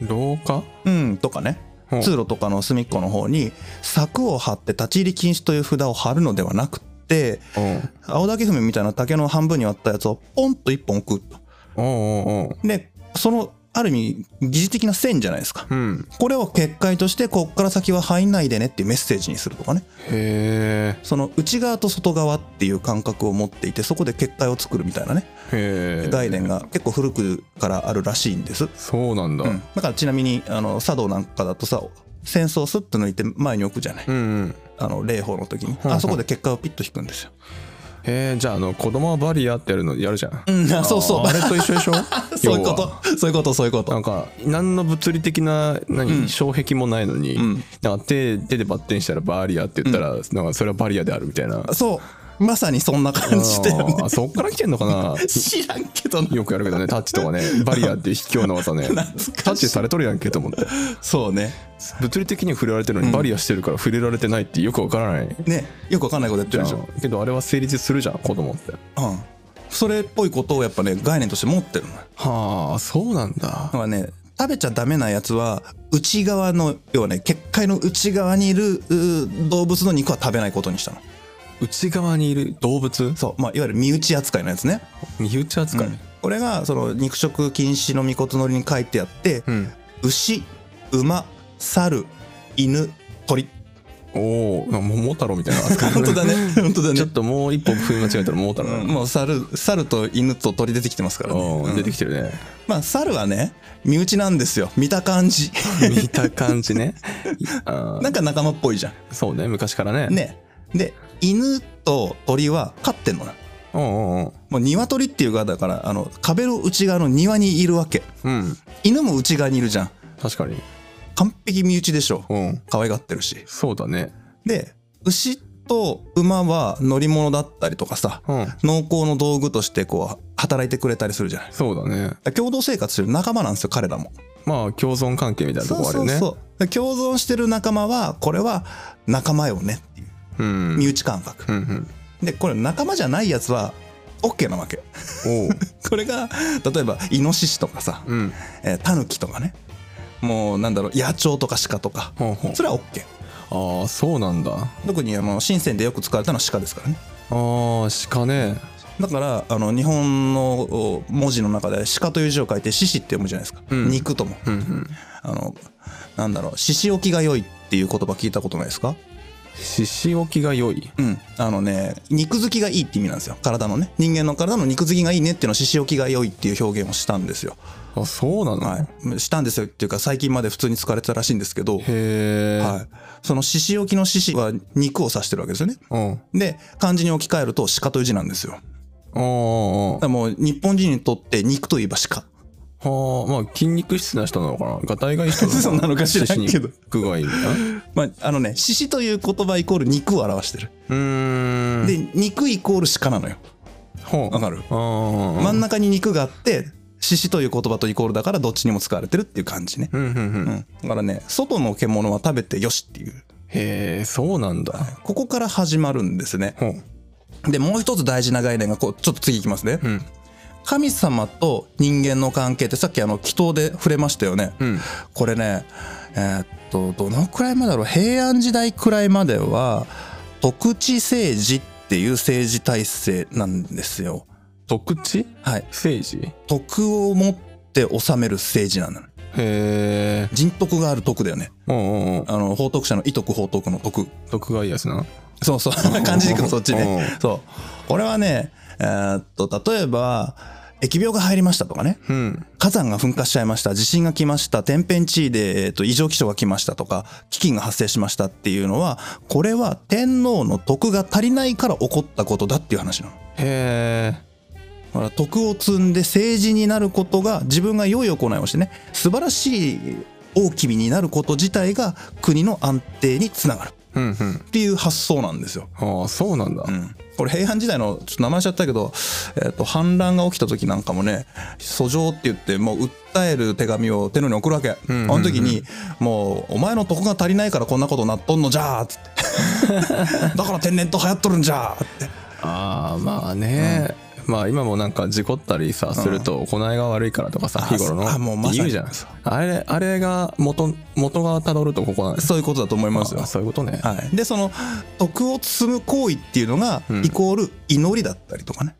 廊下？うんとかね。う。ん通路とかの隅っこの方に柵を張って立ち入り禁止という札を貼るのではなくってう。ん青竹踏みみたいな竹の半分に割ったやつをポンと一本置くと。でそのある意味疑似的な線じゃないですか。うん。これを結界としてこっから先は入んないでねっていうメッセージにするとかね。へその内側と外側っていう感覚を持っていてそこで結界を作るみたいなね。概念が結構古くからあるらしいんです、そうなんだ。うん、だからちなみにあの茶道なんかだとさ戦争をスッと抜いて前に置くじゃない、うんうん。あの礼法の時に。うんあそこで結界をピッと引くんですよ、へえじゃああの子供はバリアってやるのやるじゃん。うん、あそうそう。あれと一緒でしょ？そういうこと。そういうことそういうこと。なんか何の物理的な何、うん。障壁もないのに、ん。なんか手手でバッテンしたらバリアって言ったら、なんかそれはバリアであるみたいな。そうまさにそんな感じだよね。あーそっから来てんのかな？知らんけどな。よくやるけどねタッチとかね。バリアって卑怯な技ね。タッチされとるやんけと思って。そうね。物理的には触れられてるのにバリアしてるから触れられてないってよくわからない。ね。よくわかんないことやってるでしょ。んけどあれは成立するじゃん子供って。うん。それっぽいことをやっぱね概念として持ってるのよ。はあそうなんだ。だからね食べちゃダメなやつは内側の要はね結界の内側にいるう動物の肉は食べないことにしたの内側にいる動物？そう、まあ、いわゆる身内扱いのやつね、身内扱い、これがその肉食禁止の御事のりに書いてあって、うん。牛馬猿犬鳥。おお桃太郎みたいな扱い 本当だね。本当だね。ちょっともう一歩踏み間違えたら桃太郎。だうんもう猿猿と犬と鳥出てきてますからね、うんうん。出てきてるね。まあ猿はね身内なんですよ。見た感じ。見た感じね。あー。なんか仲間っぽいじゃそうね昔からね。んね。で犬と鳥は飼ってんのようんうんうん。もう鶏っていう側だからあの壁の内側の庭にいるわけ。うん。犬も内側にいるじゃん。確かに。完璧身内でしょ。うん。可愛がってるし。そうだね。で牛と馬は乗り物だったりとかさうん。農耕の道具としてこう働いてくれたりするじゃない。そうだね。共同生活してる仲間なんですよ彼らも。まあ共存関係みたいなとこあるよね。そうで共存してる仲間はこれは仲間よね身内感覚。うんうん。でこれ仲間じゃないやつは OK なわけ。これが例えばイノシシとかさ、うん。えータヌキとかね。もうなんだろう野鳥とか鹿とか。それは OK ああそうなんだ。あ特にあの深センでよく使われたのは鹿ですからね。あ鹿ね。だからあの日本のお文字の中で鹿という字を書いて獅子って読むじゃないですか、うん。肉とも。うんうん。あのなんだろう獅子置きが良いっていう言葉聞いたことないですか？獅子置きが良いうんあのね肉付きがいいって意味なんですよ体のね人間の体の肉付きがいいねっていうのを獅子置きが良いっていう表現をしたんですよあそうなの、はいしたんですよっていうか最近まで普通に使われてたらしいんですけどへえ、はい、その獅子置きの獅子は肉を指してるわけですよね。うんで漢字に置き換えると鹿という字なんですよ。だああもう日本人にとって肉といえば鹿。はあまあ筋肉質な人なのかな？がたいがいい人なのかな？そうなのか知らんけど。肉がいいみたいな？まああのね獅子という言葉イコール肉を表してる。うーん。で肉イコール鹿なのよ。ほう。わかる？真ん中に肉があって獅子という言葉とイコールだからどっちにも使われてるっていう感じね。うんうんうん。うん、だからね外の獣は食べてよしっていう。へえそうなんだ。ここから始まるんですね。ほう。でもう一つ大事な概念がこうちょっと次いきますね。うん神様と人間の関係ってさっきあの祈祷で触れましたよね。うんこれねえーっとどのくらいまでだろう平安時代くらいまでは徳地政治っていう政治体制なんですよ。徳地？はい。政治？徳を持って治める政治なの。へえ人徳がある徳だよね。うんうんうんあの宝徳者の遺徳宝徳の徳。徳がいいやつなそうそう。漢字でいくとそっちねう。そう。これはね、えーっと例えば疫病が入りましたとかね。うん。火山が噴火しちゃいました。地震が来ました。天変地異で、えー、と異常気象が来ましたとか飢饉が発生しましたっていうのはこれは天皇の徳が足りないから起こったことだっていう話なの。へえだから徳を積んで政治になることが自分が良い行いをしてね素晴らしい大きみになること自体が国の安定につながるっていう発想なんですよ。ああそうなんだ。うん、これ平安時代のちょっと名前しちゃったけど、えー、と反乱が起きた時なんかもね訴状って言ってもう訴える手紙を天皇に送るわけ、んうんうん。あの時にもう「お前の徳が足りないからこんなことなっとんのじゃ」っつって「だから天然と流行っとるんじゃ」って。ああまあね、まあ今もなんか事故ったりさすると行いが悪いからとかさ、あ日頃のあもうまさに。言うじゃんあれあれが元元がたどるとここなんです。そういうことだと思いますよ。あ。そういうことね、はい、でその徳を積む行為っていうのが、うん。イコール祈りだったりとかね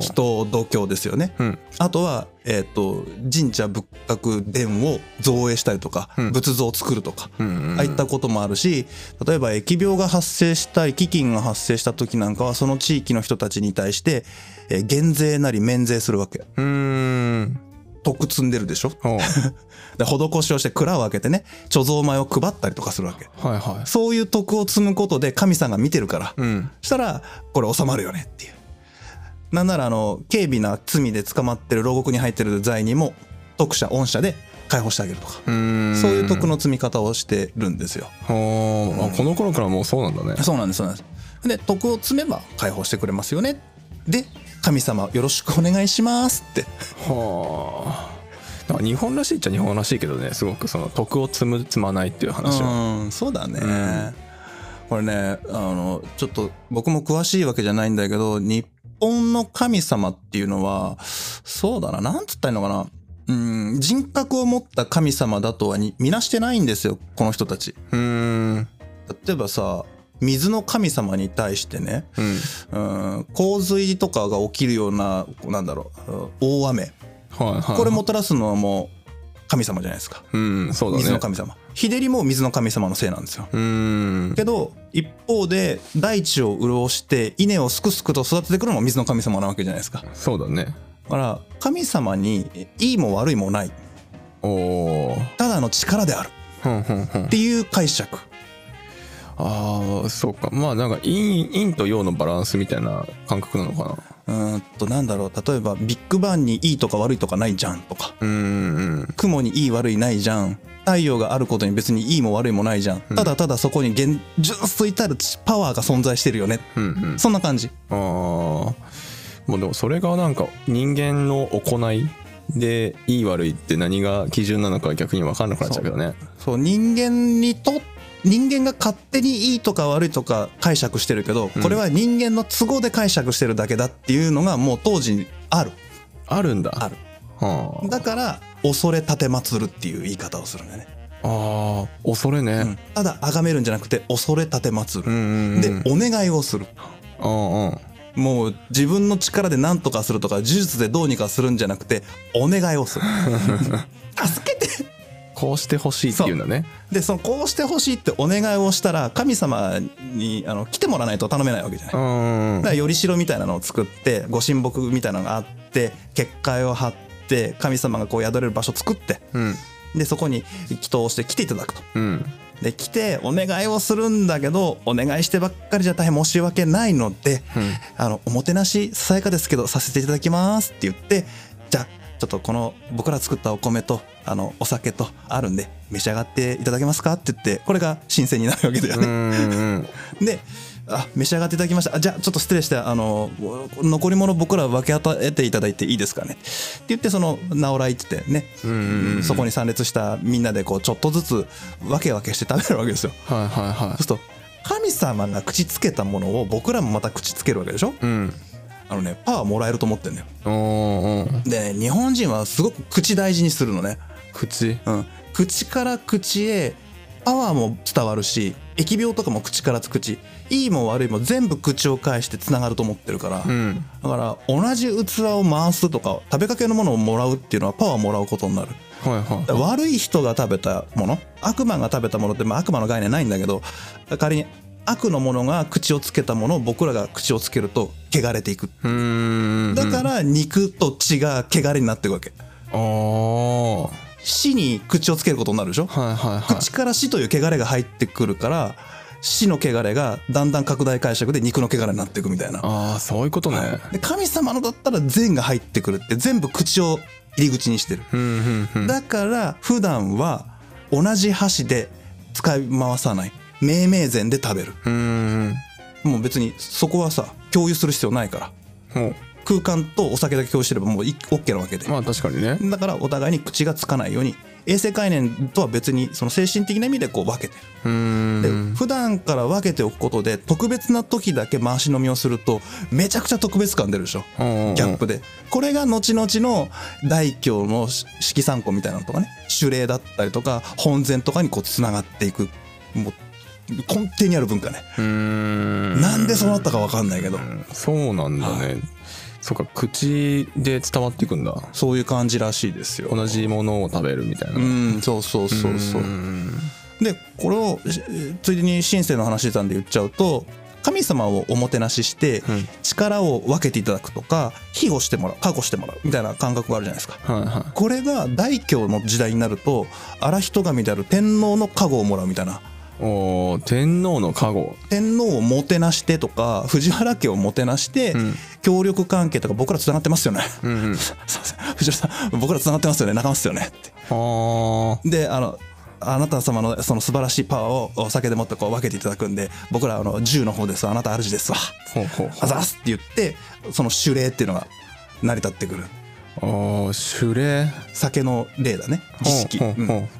人度胸ですよね。うん。あとは、えっと神社仏閣殿を造営したりとか、うん。仏像を作るとか、うんうんうん。ああいったこともあるし例えば疫病が発生したり飢饉が発生した時なんかはその地域の人たちに対して、えー減税なり免税するわけうーん。徳積んでるでしょ？で施しをして蔵を開けてね貯蔵米を配ったりとかするわけ。はいはい。そういう徳を積むことで神さんが見てるから、うん。したらこれ収まるよねっていうなんならあの軽微な罪で捕まってる牢獄に入ってる罪人も徳者恩赦で解放してあげるとか。そういう徳の積み方をしてるんですよ。おーあこの頃からもうそうなんだね。そうなんですそうなんです。で徳を積めば解放してくれますよね。で神様よろしくお願いしますって。はあ。日本らしいっちゃ日本らしいけどね。すごくその徳を積む積まないっていう話は。うんそうだね、ん。これねあのちょっと僕も詳しいわけじゃないんだけど日本の神様っていうのはそうだななんつったらいいのかな。うん人格を持った神様だとはに見なしてないんですよこの人たち。うーん。例えばさ水の神様に対してねうん。うん洪水とかが起きるようななんだろう大雨。はいはい。これもたらすのはもう神様じゃないですか。うんそうだね。水の神様日照りも水の神様のせいなんですよ。けど一方で大地を潤して稲をすくすくと育ててくるのも水の神様なわけじゃないですか。だそうだね。から神様にいいも悪いもない。おおただの力である。ふんふんふん。っていう解釈ああそうか。まあなんか陰陰と陽のバランスみたいな感覚なのかな。うーんとなんだろう。例えばビッグバンにいいとか悪いとかないじゃんとか。うーん雲にいい悪いないじゃん。太陽があることに別にいいも悪いもないじゃん。ただただそこに現純粋たるパワーが存在してるよね。うんうん。そんな感じ。ああもうでもそれがなんか人間の行いでいい悪いって何が基準なのか逆に分かんなくなっちゃうけどね。そう。人間にと人間が勝手にいいとか悪いとか解釈してるけどこれは人間の都合で解釈してるだけだっていうのがもう当時ある。あるんだ。ある。はだから恐れ立てまつるっていう言い方をするんだよね、あああ恐れね、うん。ただ崇めるんじゃなくて恐れ立てまつる、でお願いをする。うんうんもう自分の力で何とかするとか呪術でどうにかするんじゃなくてお願いをする。助けてこうしてほしいっていうんだねでそのこうしてほしいってお願いをしたら神様にあの来てもらわないと頼めないわけじゃない。だからよりしろみたいなのを作ってご神木みたいなのがあって結界を張って神様がこう宿れる場所を作ってうん。でそこに祈祷して来ていただくと。うん。で来てお願いをするんだけどお願いしてばっかりじゃ大変申し訳ないので、うん。あのおもてなしささやかですけどさせていただきますって言ってちょっとこの僕ら作ったお米とあのお酒とあるんで召し上がっていただけますか？って言ってこれが新鮮になるわけだよね。うんうんであ召し上がっていただきました。あじゃあちょっと失礼してあの残り物僕ら分け与えていただいていいですかね？って言ってその直来って言ってね、うんうんうん。そこに参列したみんなでこうちょっとずつ分け分けして食べるわけですよ。はいはいはそうすると神様が口つけたものを僕らもまた口つけるわけでしょ？いうんあのねパワーもらえると思ってんだよ。でね日本人はすごく口大事にするのね。口？うん。口から口へパワーも伝わるし疫病とかも口から口いいも悪いも全部口を介してつながると思ってるから、うん。だから同じ器を回すとか食べかけのものをもらうっていうのはパワーもらうことになる。はいはい悪い人が食べたもの悪魔が食べたものって、まあ、悪魔の概念ないんだけど仮に悪のものが口をつけたものを僕らが口をつけると汚れていく。だから肉と血が汚れになっていくわけ。死に口をつけることになるでしょ？いはいはい。口から死という汚れが入ってくるから死の汚れがだんだん拡大解釈で肉の汚れになっていくみたいな。ああそういうことね。で神様のだったら善が入ってくるって全部口を入り口にしてる。だから普段は同じ箸で使い回さない命名膳で食べる。もう別にそこはさ共有する必要ないから。も空間とお酒だけ共有してればもうい OK なわけで。うまあ確かにね。だからお互いに口がつかないように衛生概念とは別にその精神的な意味でこう分けて。る。でん。普段から分けておくことで特別な時だけ回し飲みをするとめちゃくちゃ特別感出るでしょ。ギャップで。これが後々の大経の色参考みたいなのとかね。守礼だったりとか本膳とかにこうつながっていく。もう根底にある文化ね。ん。なんでそうなったか分かんないけど。そうなんだね、そっか口で伝わっていくんだ。そういう感じらしいですよ。同じものを食べるみたいな。うんそうそうそうそう。うん。でこれをしついでに神聖の話したんで言っちゃうと神様をおもてなししてうん。力を分けていただくとか庇護してもらう確保してもらうみたいな感覚があるじゃないですか。はいはい。これが大教の時代になると荒人神である天皇の加護をもらうみたいなおー天皇の加護。天皇をもてなしてとか藤原家をもてなしてうん。協力関係とか僕らつながってますよね。うんうん。すいません。藤原さん僕らつながってますよね。仲間っすよね。って。あであのあなた様のその素晴らしいパワーをお酒でもってこう分けていただくんで僕らあの銃の方ですわ。あなた主ですわ。あほうほうほあざーすって言ってその守礼っていうのが成り立ってくる。うああ守礼酒の礼だね。儀式。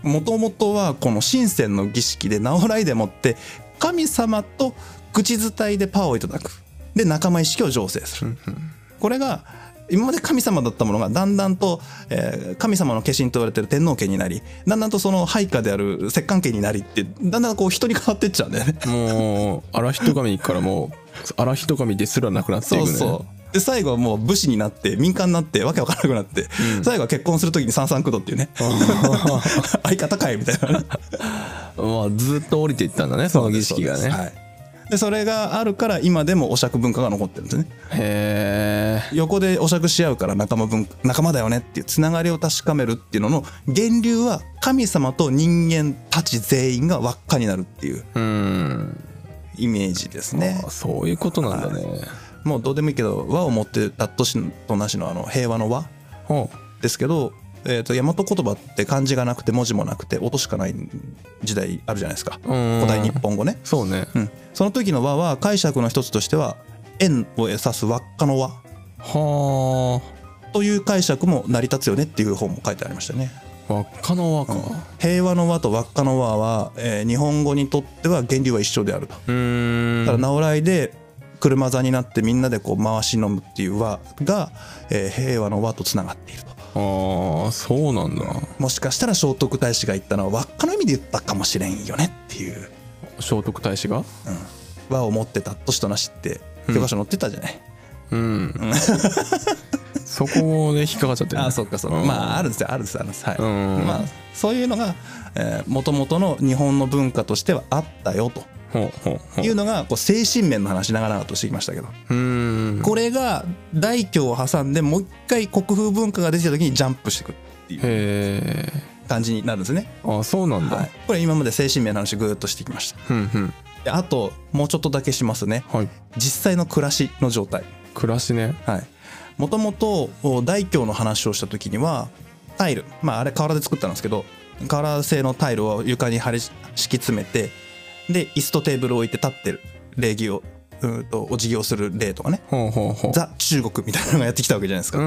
もともとはこの神仙の儀式で直来でもって神様と口伝いでパワーをいただく。で仲間意識を醸成する。これが今まで神様だったものがだんだんと、えー神様の化身と言われてる天皇家になりだんだんとその配下である摂関家になりってだんだんこう人に変わってっちゃうんだよね。もう荒人神からもう荒人神ですらなくなっていくね。そうそうで最後はもう武士になって民間になってわけわからなくなって、最後は結婚する時に三三九度っていうね。相方かいみたいなね。まあずっと降りていったんだねその儀式がね。はい、でそれがあるから今でもお酌文化が残ってるんですね。へえ横でお酌し合うから仲間文化仲間だよねっていうつながりを確かめるっていうのの源流は神様と人間たち全員が輪っかになるっていううん。イメージですね。あそういうことなんだね、もうどうでもいいけど和をもってたっとしとなしのあの平和の和ほですけど、えー、と大和言葉って漢字がなくて文字もなくて音しかない時代あるじゃないですか。ううん。古代日本語ね、そうね。うん、その時の和は解釈の一つとしては円を指す輪っかの輪はという解釈も成り立つよねっていう本も書いてありましたね。あ輪っかの輪か。平和の和と輪っかの和は、えー日本語にとっては源流は一緒であると。だから直来で車座になってみんなでこう回し飲むっていう和が、えー平和の和とつながっていると。ああそうなんだ。もしかしたら聖徳太子が言ったのは輪っかの意味で言ったかもしれんよねっていう。聖徳太子が？和を持ってたっとしとなしって教科書載ってたじゃない、うん。そこで引っかかっちゃってるね。あそっかそっか、うん。まああるんですよ。あるんですあるんですはい、うん。まあそういうのがもともとの日本の文化としてはあったよというのがこう精神面の話長々としてきましたけど。これが大教を挟んでもう一回国風文化が出てきた時にジャンプしてくるっていうへ感じになるんですね、えあそうなんだ、はい、これ今まで精神面の話ぐーっとしてきました。ふんふん。であともうちょっとだけしますね。はい。実際の暮らしの状態。暮らしね。はい。もともと大教の話をした時にはタイル。まああれ瓦で作ったんですけど瓦製のタイルを床に貼り敷き詰めてで椅子とテーブルを置いて立ってる。礼儀をうーんとお辞儀をする礼とかね。ほうほうほう。ザ中国みたいなのがやってきたわけじゃないですか。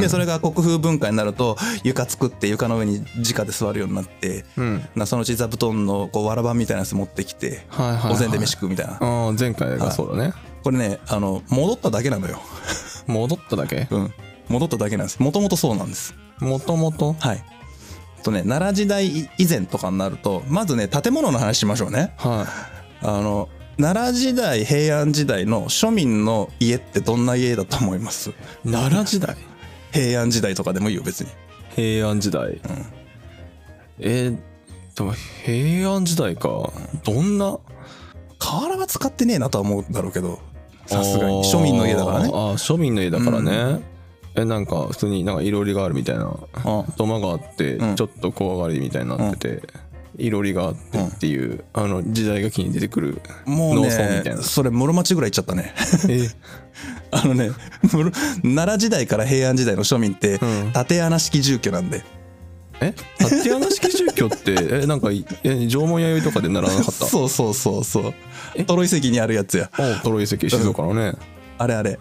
でそれが国風文化になると床作って床の上に直で座るようになって、うん。なそのうち座布団のこうわらばみたいなやつ持ってきて、はいはいはい。お膳で飯食うみたいな。前回がそうだね、これねあの戻っただけなのよ、戻っただけ？うん、戻っただけなんです。もともとそうなんです。もともとはいとね奈良時代以前とかになるとまずね建物の話しましょうね。はあの奈良時代平安時代の庶民の家ってどんな家だと思います？い奈良時代？平安時代とかでもいいよ別に。平安時代、えー、でも平安時代か。どんな？瓦は使ってねえなとは思うだろうけどさすがに。庶民の家だからね。あーあー庶民の家だからね、えなんか普通になんかいろりがあるみたいなうん土間があって、うん。ちょっと小上がりみたいになってて、いろりがあってっていう、あの時代劇に出てくるもう農村みたいな。ねそれ室町ぐらい行っちゃったね。え？あのね室奈良時代から平安時代の庶民ってうん。縦穴式住居なんで。え？縦穴式住居って えなんかいえ縄文弥生とかで習わなかった？そうそうそうそう。え？トロ遺跡にあるやつや。あトロ遺跡静岡のね。あれあれ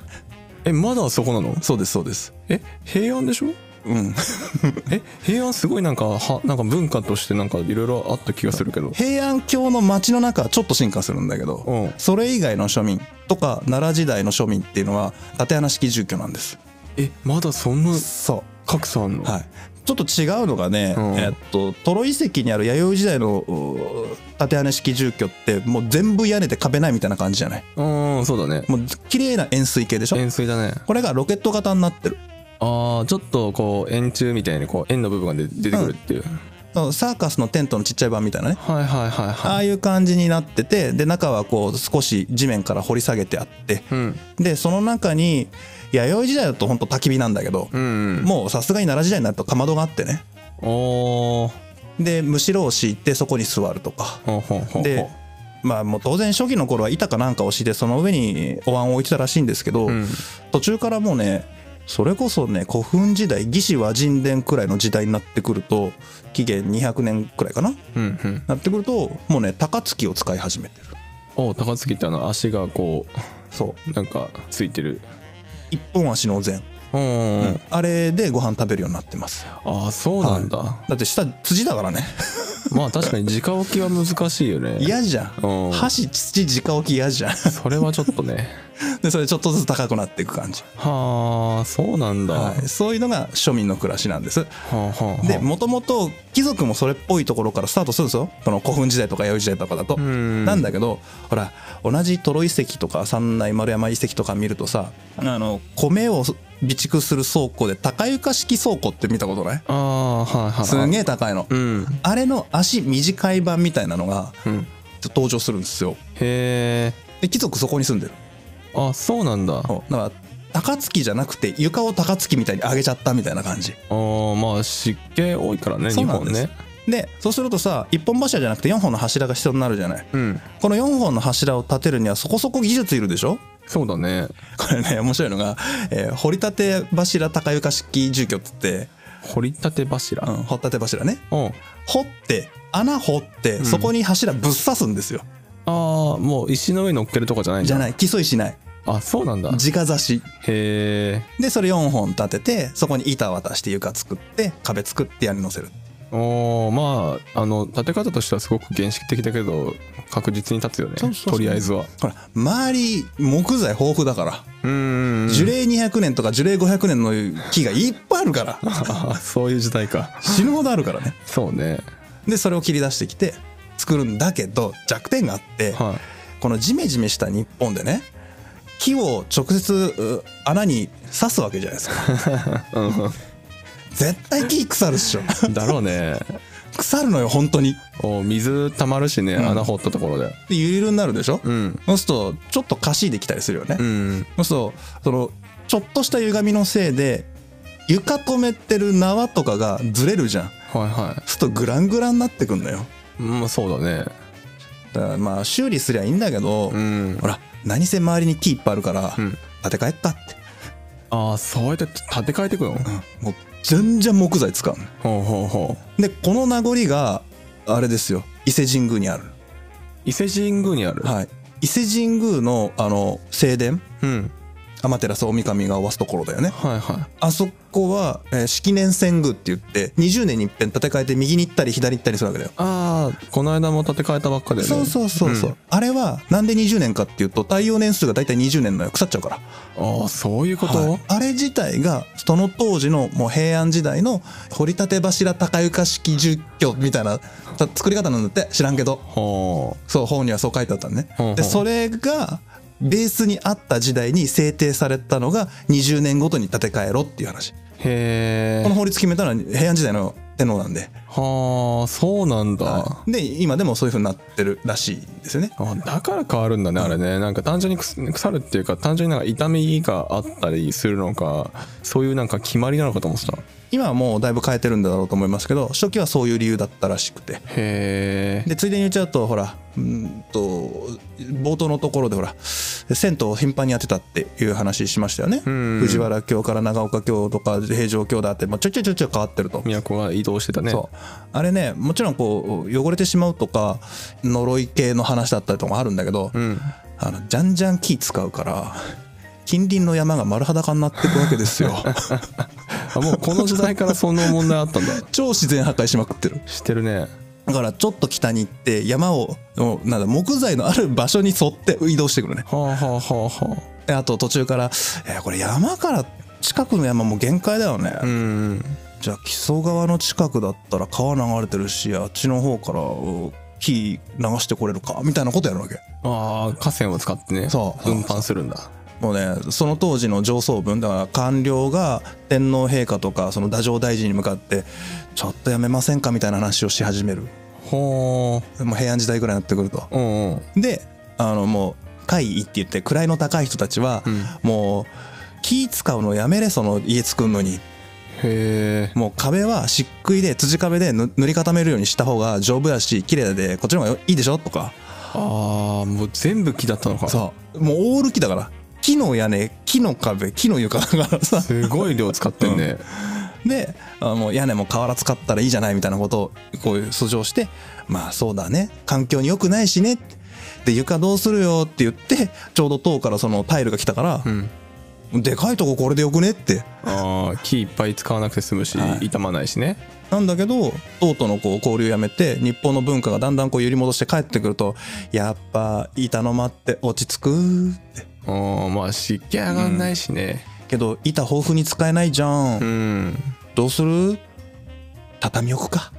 えまだそこなの？そうですそうです。え平安でしょ？うん。え平安すごいなんかはなんか文化としてなんかいろいろあった気がするけど。平安京の町の中はちょっと進化するんだけど、うん。それ以外の庶民とか奈良時代の庶民っていうのは竪穴式住居なんです。えまだそんなそ格差あんの、うはいちょっと違うのがね、うん。えっとトロ遺跡にある弥生時代のう竪穴式住居ってもう全部屋根で壁ないみたいな感じじゃない？うんそうだね。もう綺麗な円錐形でしょ？円錐だね。これがロケット型になってる。ああちょっとこう円柱みたいにこう円の部分が出出てくるっていう、サーカスのテントのちっちゃい版みたいなね。はいはいはいあはい。あいう感じになっててで中はこう少し地面から掘り下げてあって。うん。でその中に弥生時代だと本当焚き火なんだけど、うんうん。もうさすがに奈良時代になるとかまどがあってね。おー。でむしろを敷いてそこに座るとか。でまあもう当然初期の頃は板かなんかを敷いてその上にお椀を置いてたらしいんですけど、うん。途中からもうねそれこそね古墳時代魏志倭人伝くらいの時代になってくると紀元200年くらいかな？うんうん。なってくるともうね高槻を使い始めてる。お高槻ってあの足がこそうう。なんかついてる一本足のお膳、うんあれでご飯食べるようになってます。ああそうなんだ、だって下辻だからね まあ確かに直置きは難しいよね。嫌じゃん。うん。箸土直置き嫌じゃん。それはちょっとね。でそれちょっとずつ高くなっていく感じ、はあそうなんだ、はい、そういうのが庶民の暮らしなんです。はあはあはあ。でもともと貴族もそれっぽいところからスタートするんですよ。この古墳時代とか弥生時代とかだと。ん。なんだけどほら同じトロ遺跡とか三内丸山遺跡とか見るとさあの米を備蓄する倉庫で高床式倉庫って見たことない？ああはいはいすんげえ高いの。うん。あれの足短い版みたいなのがうん。登場するんですよ。へえで貴族そこに住んでる。あそうなんだ。だから高槻じゃなくて床を高槻みたいに上げちゃったみたいな感じ。ーまあ湿気多いからね日そうなんです。本ね。でそうするとさ一本柱じゃなくて4本の柱が必要になるじゃない。うん。この4本の柱を立てるにはそこそこ技術いるでしょ？そうだね。これね面白いのが、えー掘り立て柱高床式住居っつって、掘り立て柱？うん、掘り立て柱ね。う。ん掘って穴掘ってそこに柱ぶっ刺すんですよ、ああもう石の上に乗っけるとかじゃないじゃない基礎石ない。あそうなんだ。へ直刺し。えでそれ4本立ててそこに板渡して床作って壁作って屋根乗せるおーまああの建て方としてはすごく原始的だけど確実に立つよねそうそうそう。とりあえずは。ほら周り木材豊富だから、うん樹齢200年とか樹齢500年の木がいっぱいあるから。あ そういう時代か。死ぬほどあるからね。そうね。でそれを切り出してきて作るんだけど弱点があって、はい。このジメジメした日本でね木を直接う穴に刺すわけじゃないですか 絶対木腐るっしょ。だろうね。腐るのよ本当に。お水たまるしね、ん。穴掘ったところで。でゆるゆるになるでしょ、うん。そうするとちょっとかしいできたりするよね、うん。そうするとそのちょっとした歪みのせいで床止めてる縄とかがずれるじゃん。はいはそうするとグラングランになってくんのよ。いまあそうだね。だからまあ修理すりゃいいんだけど、うん。ほら何せ周りに木いっぱいあるから、うん。建て替えっかって、ああそうやって建て替えていくの？もう全然木材使うの。ほうほうほう。でこの名残があれですよ。伊勢神宮にある。伊勢神宮にある。はい。伊勢神宮のあの正殿うん天照大神がおわすところだよね。はいはい。あそこは、えー式年遷宮って言って20年に一遍建て替えて右に行ったり左に行ったりするわけだよ。ああこの間も建て替えたばっかでね。そうそうそうそう、ん。あれはなんで20年かっていうと耐用年数が大体20年のよ。腐っちゃうから。ああそういうこと、はい。あれ自体がその当時のもう平安時代の掘り立て柱高床式住居みたいなた作り方なんだって。知らんけど。ほそう本にはそう書いてあったのね。でそれがベースにあった時代に制定されたのが20年ごとに建て替えろっていう話。この法律決めたのは平安時代の天皇なんで、はあそうなんだ、はい。で今でもそういう風になってるらしいですよね。あだから変わるんだねあれね。なんか単純に腐るっていうか単純になんか痛みがあったりするのかそういうなんか決まりなのかと思ってた。今はもうだいぶ変えてるんだろうと思いますけど初期はそういう理由だったらしくて。へえ。でついでに言っちゃうとほらうんと冒頭のところでほら銭湯を頻繁にやってたっていう話しましたよね。ん。藤原京から長岡京とか平城京だって、まあ、ちょいちょいちょいちょい変わってると。都が移動してたね。そうあれねもちろんこう汚れてしまうとか呪い系の話だったりとかもあるんだけど、うん。あのじゃんじゃん木使うから近隣の山が丸裸になっていくわけですよ。あもうこの時代からその問題あったんだ。超自然破壊しまくってる。知ってるね。だからちょっと北に行って山をのなんだ木材のある場所に沿って移動してくるね。はあはあはあはあ。であと途中から「えーこれ山から近くの山も限界だよね」うんじゃあ木曽川の近くだったら川流れてるしあっちの方からうん火流してこれるかみたいなことやるわけ。ああ河川を使ってねそう。運搬するんだ。もうねその当時の上層部だから官僚が天皇陛下とかその太政大臣に向かって「ちょっとやめませんか」みたいな話をし始める。ほもう平安時代ぐらいになってくると。ううんうん。であのもう怪異って言って位の高い人たちは、うん。もう気使うのやめれその家作るのにもう壁は漆喰で辻壁で塗塗り固めるようにした方が丈夫だし綺麗でこっちの方がいいでしょ？とか。ああもう全部木だったのか。そう。もうオール木だから。木の屋根木の壁木の床だからさ。すごい量使ってんね。であもう屋根も瓦使ったらいいじゃないみたいなことをこういう訴状してまあそうだね。環境に良くないしね。で床どうするよって言ってちょうど塔からそのタイルが来たからう、んでかいとここれでよくねって。ああ木いっぱい使わなくて済むし、はい。傷まないしね。なんだけど唐とのこう交流やめて日本の文化がだんだんこう揺り戻して帰ってくるとやっぱ板の間って落ち着くって。ああまあ湿気上がんないしね。けど板豊富に使えないじゃん、うん、どうする？畳置くか。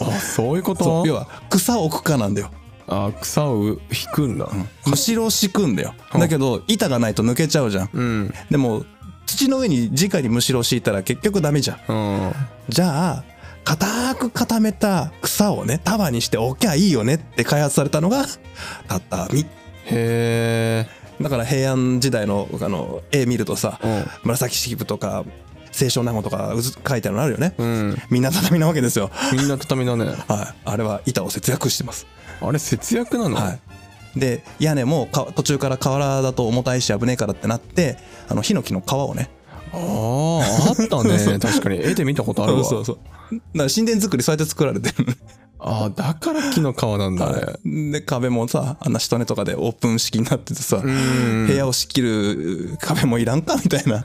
あそういうこと？そう要は草置くかなんだよあ草を引くんだ。むしろ敷くんだよ。うん。だけど板がないと抜けちゃうじゃん。うん。でも土の上に直にむしろ敷いたら結局ダメじゃん。うん。じゃあ固く固めた草をね束にして置きゃいいよねって開発されたのが畳へえだから平安時代のあの絵見るとさうん。紫式部とか清少納言とか書いてあるのあるよね。うん。みんな畳なわけですよ。みんな畳だね。はい。あれは板を節約してますあれ節約なの、はい。で屋根もか途中から瓦だと重たいし危ねえからってなってあのヒノキの皮をね。あああったね。確かに。絵で見たことあるわ。そうそうだから神殿作りそうやって作られてる。ああだから木の皮なんだあれ。で壁もさあんな下根とかでオープン式になっててさうん。部屋を仕切る壁もいらんかみたいな。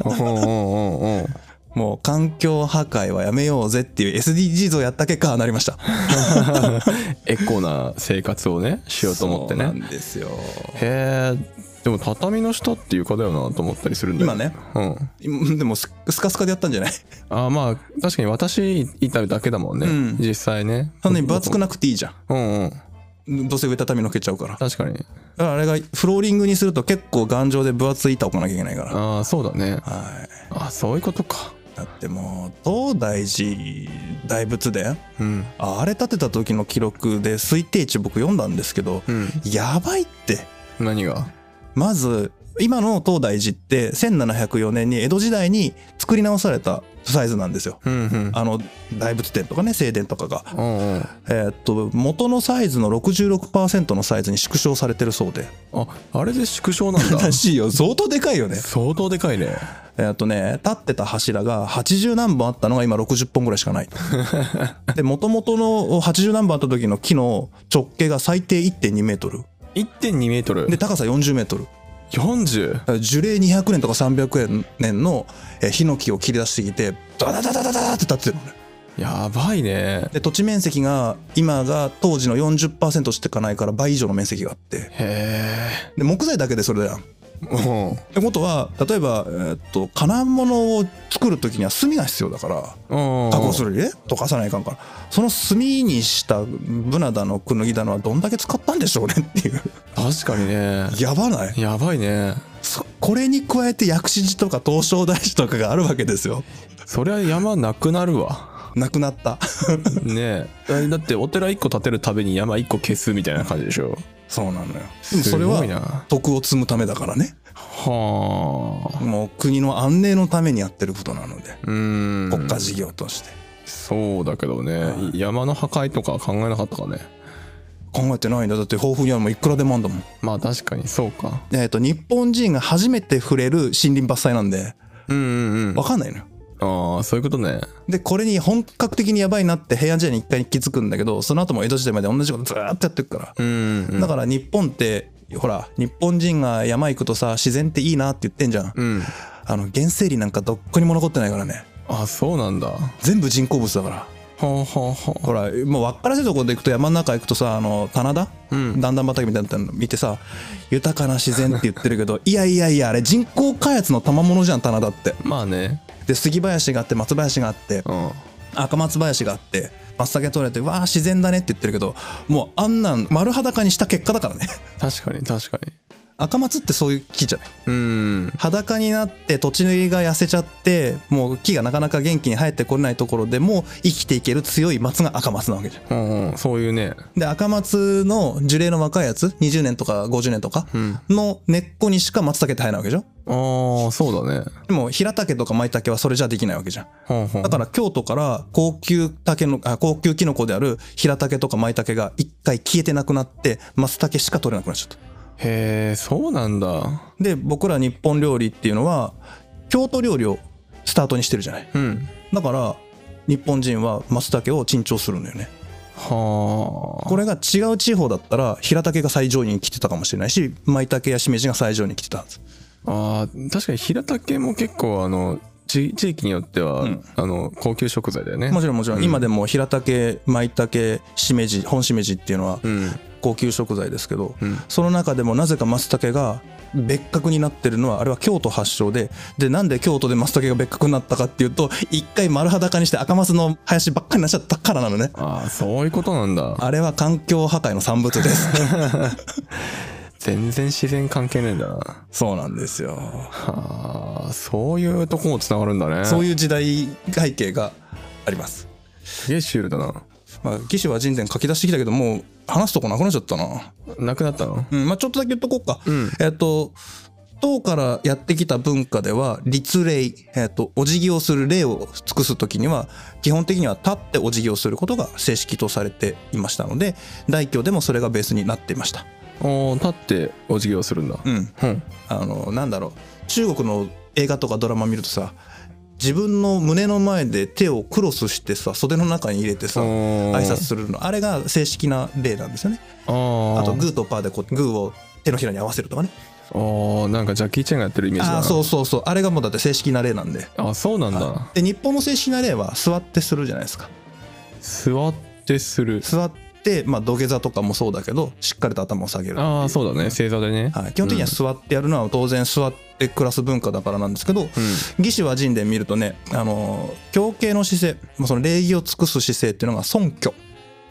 もう環境破壊はやめようぜっていう。SDGs をやった結果ああなりましたエコな生活をねしようと思ってそうなねんですよ。へえ。でも畳の下って床だよなと思ったりするんだよ今ね。うん。今でもススカスカでやったんじゃない？ああまあ確かに私いただけだもんね、うん。実際ね。そんなに分厚くなくていいじゃうんうん。んどうせ上畳のけちゃうから。だ確かに。からあれがフローリングにすると結構頑丈で分厚い板置かなきゃいけないから。ああそうだね。はい。あそういうことかだってもう東大寺大仏殿うん。あれ建てた時の記録で推定値僕読んだんですけどうんやばいって何がまず今の東大寺って1704年に江戸時代に作り直されたサイズなんですよ。うんうんあの大仏殿とかね正殿とかが。うんうんえーっと元のサイズの66%のサイズに縮小されてるそうで。ああれで縮小なんだ らしいよ相当でかいよね。相当でかいねえーっとね立ってた柱が80何本あったのが今60本ぐらいしかないと。で元々の80何本あった時の木の直径が最低1.2メートル1.2メートルで高さ40メートル。40だから樹齢200年とか300年のえーヒノキを切り出してきてダダダダダダダって立ってるのね。やばいね。で土地面積が今が当時の40%しかないから倍以上の面積があって。へで木材だけでそれだよってことは例えば、えーっと金物を作る時には炭が必要だからうん。加工するにね溶かさないかんから。その炭にしたブナだのクヌギだのはどんだけ使ったんでしょうねっていう。確かにね。やばない？やばいね。そこれに加えて薬師寺とか東照大師とかがあるわけですよ。そりゃ山なくなるわ。なくなった。ねえ。だってお寺1個建てるたびに山1個消すみたいな感じでしょそうなのよ。でもそれはな。徳を積むためだからね。はあ。もう国の安寧のためにやってることなので。うーん。国家事業として。そうだけどね。山の破壊とか考えなかったかね。考えてないんだ。だって豊富にはもういくらでもあんだもん。まあ確かにそうか。えっと日本人が初めて触れる森林伐採なんで。うんうんうん。分かんないのよああそういうことね。でこれに本格的にやばいなって平安時代に一回気づくんだけどその後も江戸時代まで同じことずーっとやってるから。うんうん。だから日本ってほら日本人が山行くとさ自然っていいなって言ってんじゃん。うん。あの原生林なんかどっこにも残ってないからね。あそうなんだ。は全部人工物だからあはあはあほらもう分からせるところで行くと山の中行くとさあの棚田、うん。段々畑みたいなの見てさ豊かな自然って言ってるけどいやいやいやあれ人工開発の賜物じゃん棚田って。まあね。で杉林があって松林があってうん。赤松林があって松茸取れてわあ自然だねって言ってるけどもうあんなん丸裸にした結果だからね。確かに確かに赤松ってそういう木じゃない？うん。裸になって土地が痩せちゃってもう木がなかなか元気に生えてこれないところでも生きていける強い松が赤松なわけじゃん。うんうん。そういうね。で赤松の樹齢の若いやつ20年とか50年とかうん。の根っこにしか松茸って生えないわけでしょああそうだね。でも平竹とか舞茸はそれじゃできないわけじゃん。ほんほん。だから京都から高級竹のあ高級キノコである平竹とか舞茸が一回消えてなくなって松茸しか取れなくなっちゃったへえそうなんだ。で僕ら日本料理っていうのは京都料理をスタートにしてるじゃない。うん。だから日本人は松茸を珍重するんだよね。はあ。これが違う地方だったら平竹が最上位に来てたかもしれないし舞茸やしめじが最上位に来てたはず。あー確かに平竹も結構あの地地域によっては、うん。あの高級食材だよね。もちろんもちろん、うん。今でも平竹舞茸しめじ本しめじっていうのはうん。高級食材ですけど、うん。その中でもなぜか松茸が別格になってるのはあれは京都発祥ででなんで京都で松茸が別格になったかっていうと一回丸裸にして赤松の林ばっかりになっちゃったからなのね。ああそういうことなんだ。あれは環境破壊の産物です 全然自然関係ねえんだな。そうなんですよ。はあそういうとこもつながるんだね。そういう時代背景があります。すげえシュールだな。まあ、騎士は人伝書き出してきたけどもう話すとこなくなっちゃったな。なくなったの？うんまあちょっとだけ言っとこうか、うん。えっと唐からやってきた文化では立礼、えっとお辞儀をする礼を尽くす時には基本的には立ってお辞儀をすることが正式とされていましたので大教でもそれがベースになっていましたおー立ってお辞儀をするんだ。うん。うん。あのなんだろう。中国の映画とかドラマ見るとさ自分の胸の前で手をクロスしてさ袖の中に入れてさ挨拶するの。あれが正式な例なんですよね。あー。あとグーとパーでこうグーを手のひらに合わせるとかね。あーなんかジャッキー・チェンがやってるイメージだな。ああそうそうそう。あれがもうだって正式な例なんで。あそうなんだ。で日本の正式な例は座ってするじゃないですか。座ってする。座ってまあ土下座とかもそうだけどしっかりと頭を下げるああそうだね。正座でね。はい、基本的には座ってやるのは当然座って暮らす文化だからなんですけど、うん。義士は神殿見るとねあの胸形の姿勢まあその礼儀を尽くす姿勢っていうのが尊虚。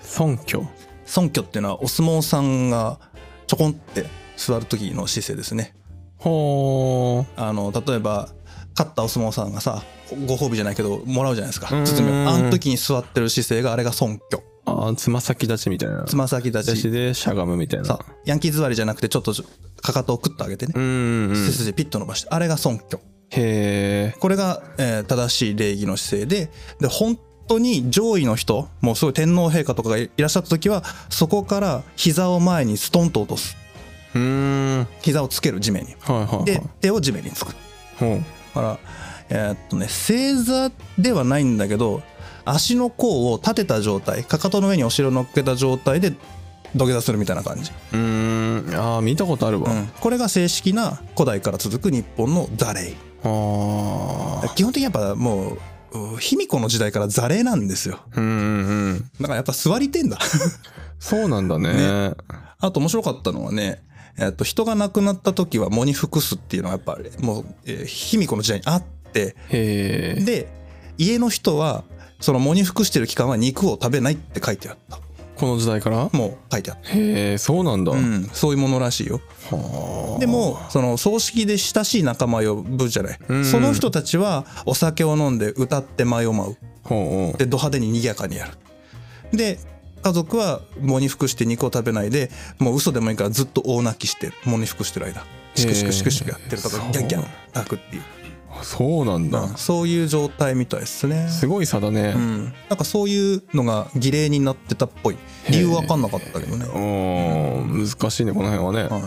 尊虚。尊虚っていうのはお相撲さんがちょこんって座る時の姿勢ですね。ほー。あの例えば勝ったお相撲さんがさご褒美じゃないけどもらうじゃないですか。うん。包みを。あの時に座ってる姿勢があれが尊虚あーつま先立ちみたいな。つま先立立ちちでしゃがむみたいな。さヤンキー座りじゃなくてちょっとかかとをクッと上げてね。背筋ピッと伸ばしてあれが尊虚。へえ。これが、えー正しい礼儀の姿勢でで本当に上位の人もうすごい天皇陛下とかがいらっしゃった時はそこから膝を前にストンと落とす。うーん。膝をつける地面に。はいはいはい。で手を地面につく。ほう。だからえーっとね正座ではないんだけど足の甲を立てた状態かかとの上にお尻を乗っけた状態で土下座するみたいな感じ、うーん。あー見たことあるわ、うん、これが正式な古代から続く日本の座礼。ああ基本的にやっぱもうう卑弥呼の時代から座礼なんですよ。うんうんうん。だからやっぱ座りてんだ。そうなんだね。ね。あと面白かったのはね、えっと、人が亡くなった時は喪に服すっていうのがやっぱりもう、えー卑弥呼の時代にあって。で家の人はその喪に服してる期間は肉を食べないって書いてあった。この時代から？もう書いてあった、へえそうなんだ、うん、そういうものらしいよ。はあ。でもその葬式で親しい仲間呼ぶじゃない、うん。その人たちはお酒を飲んで歌って舞を舞う。でド派手に賑やかにやる。で家族は喪に服して肉を食べないでもう嘘でもいいからずっと大泣きしてる。喪に服してる間。シクシクシクシクやってるとかギャンギャン泣くっていう、そうなんだ、うんそういう状態みたいですね。すごい差だね、うん、なんかそういうのが儀礼になってたっぽい。理由わかんなかったけどね、うん難しいねこの辺はね、はい。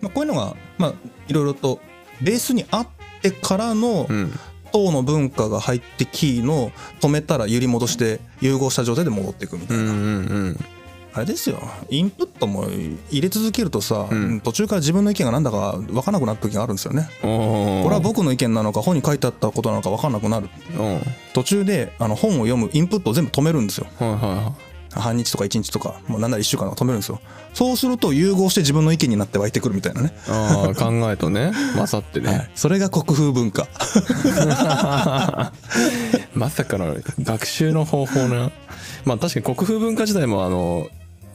まあ、こういうのがまあいろいろとベースにあってからのうん。唐の文化が入ってキーの止めたら揺り戻して融合した状態で戻っていくみたいな、うんうんうんあれですよ。インプットも入れ続けるとさ、ん。途中から自分の意見が何だか分からなくなった時があるんですよね。ここれは僕の意見なのか本に書いてあったことなのか分かんなくなる。うん。はい途中であの本を読むインプットを全部止めるんですよ。はいは半日とか1日とかもうなんなら1週間とか止めるんですよ。そうすると融合して自分の意見になって湧いてくるみたいなね、いああ考えとね。勝ってね、はい、それが国風文化。まさかの学習の方法な。まあ確かに国風文化時代もあの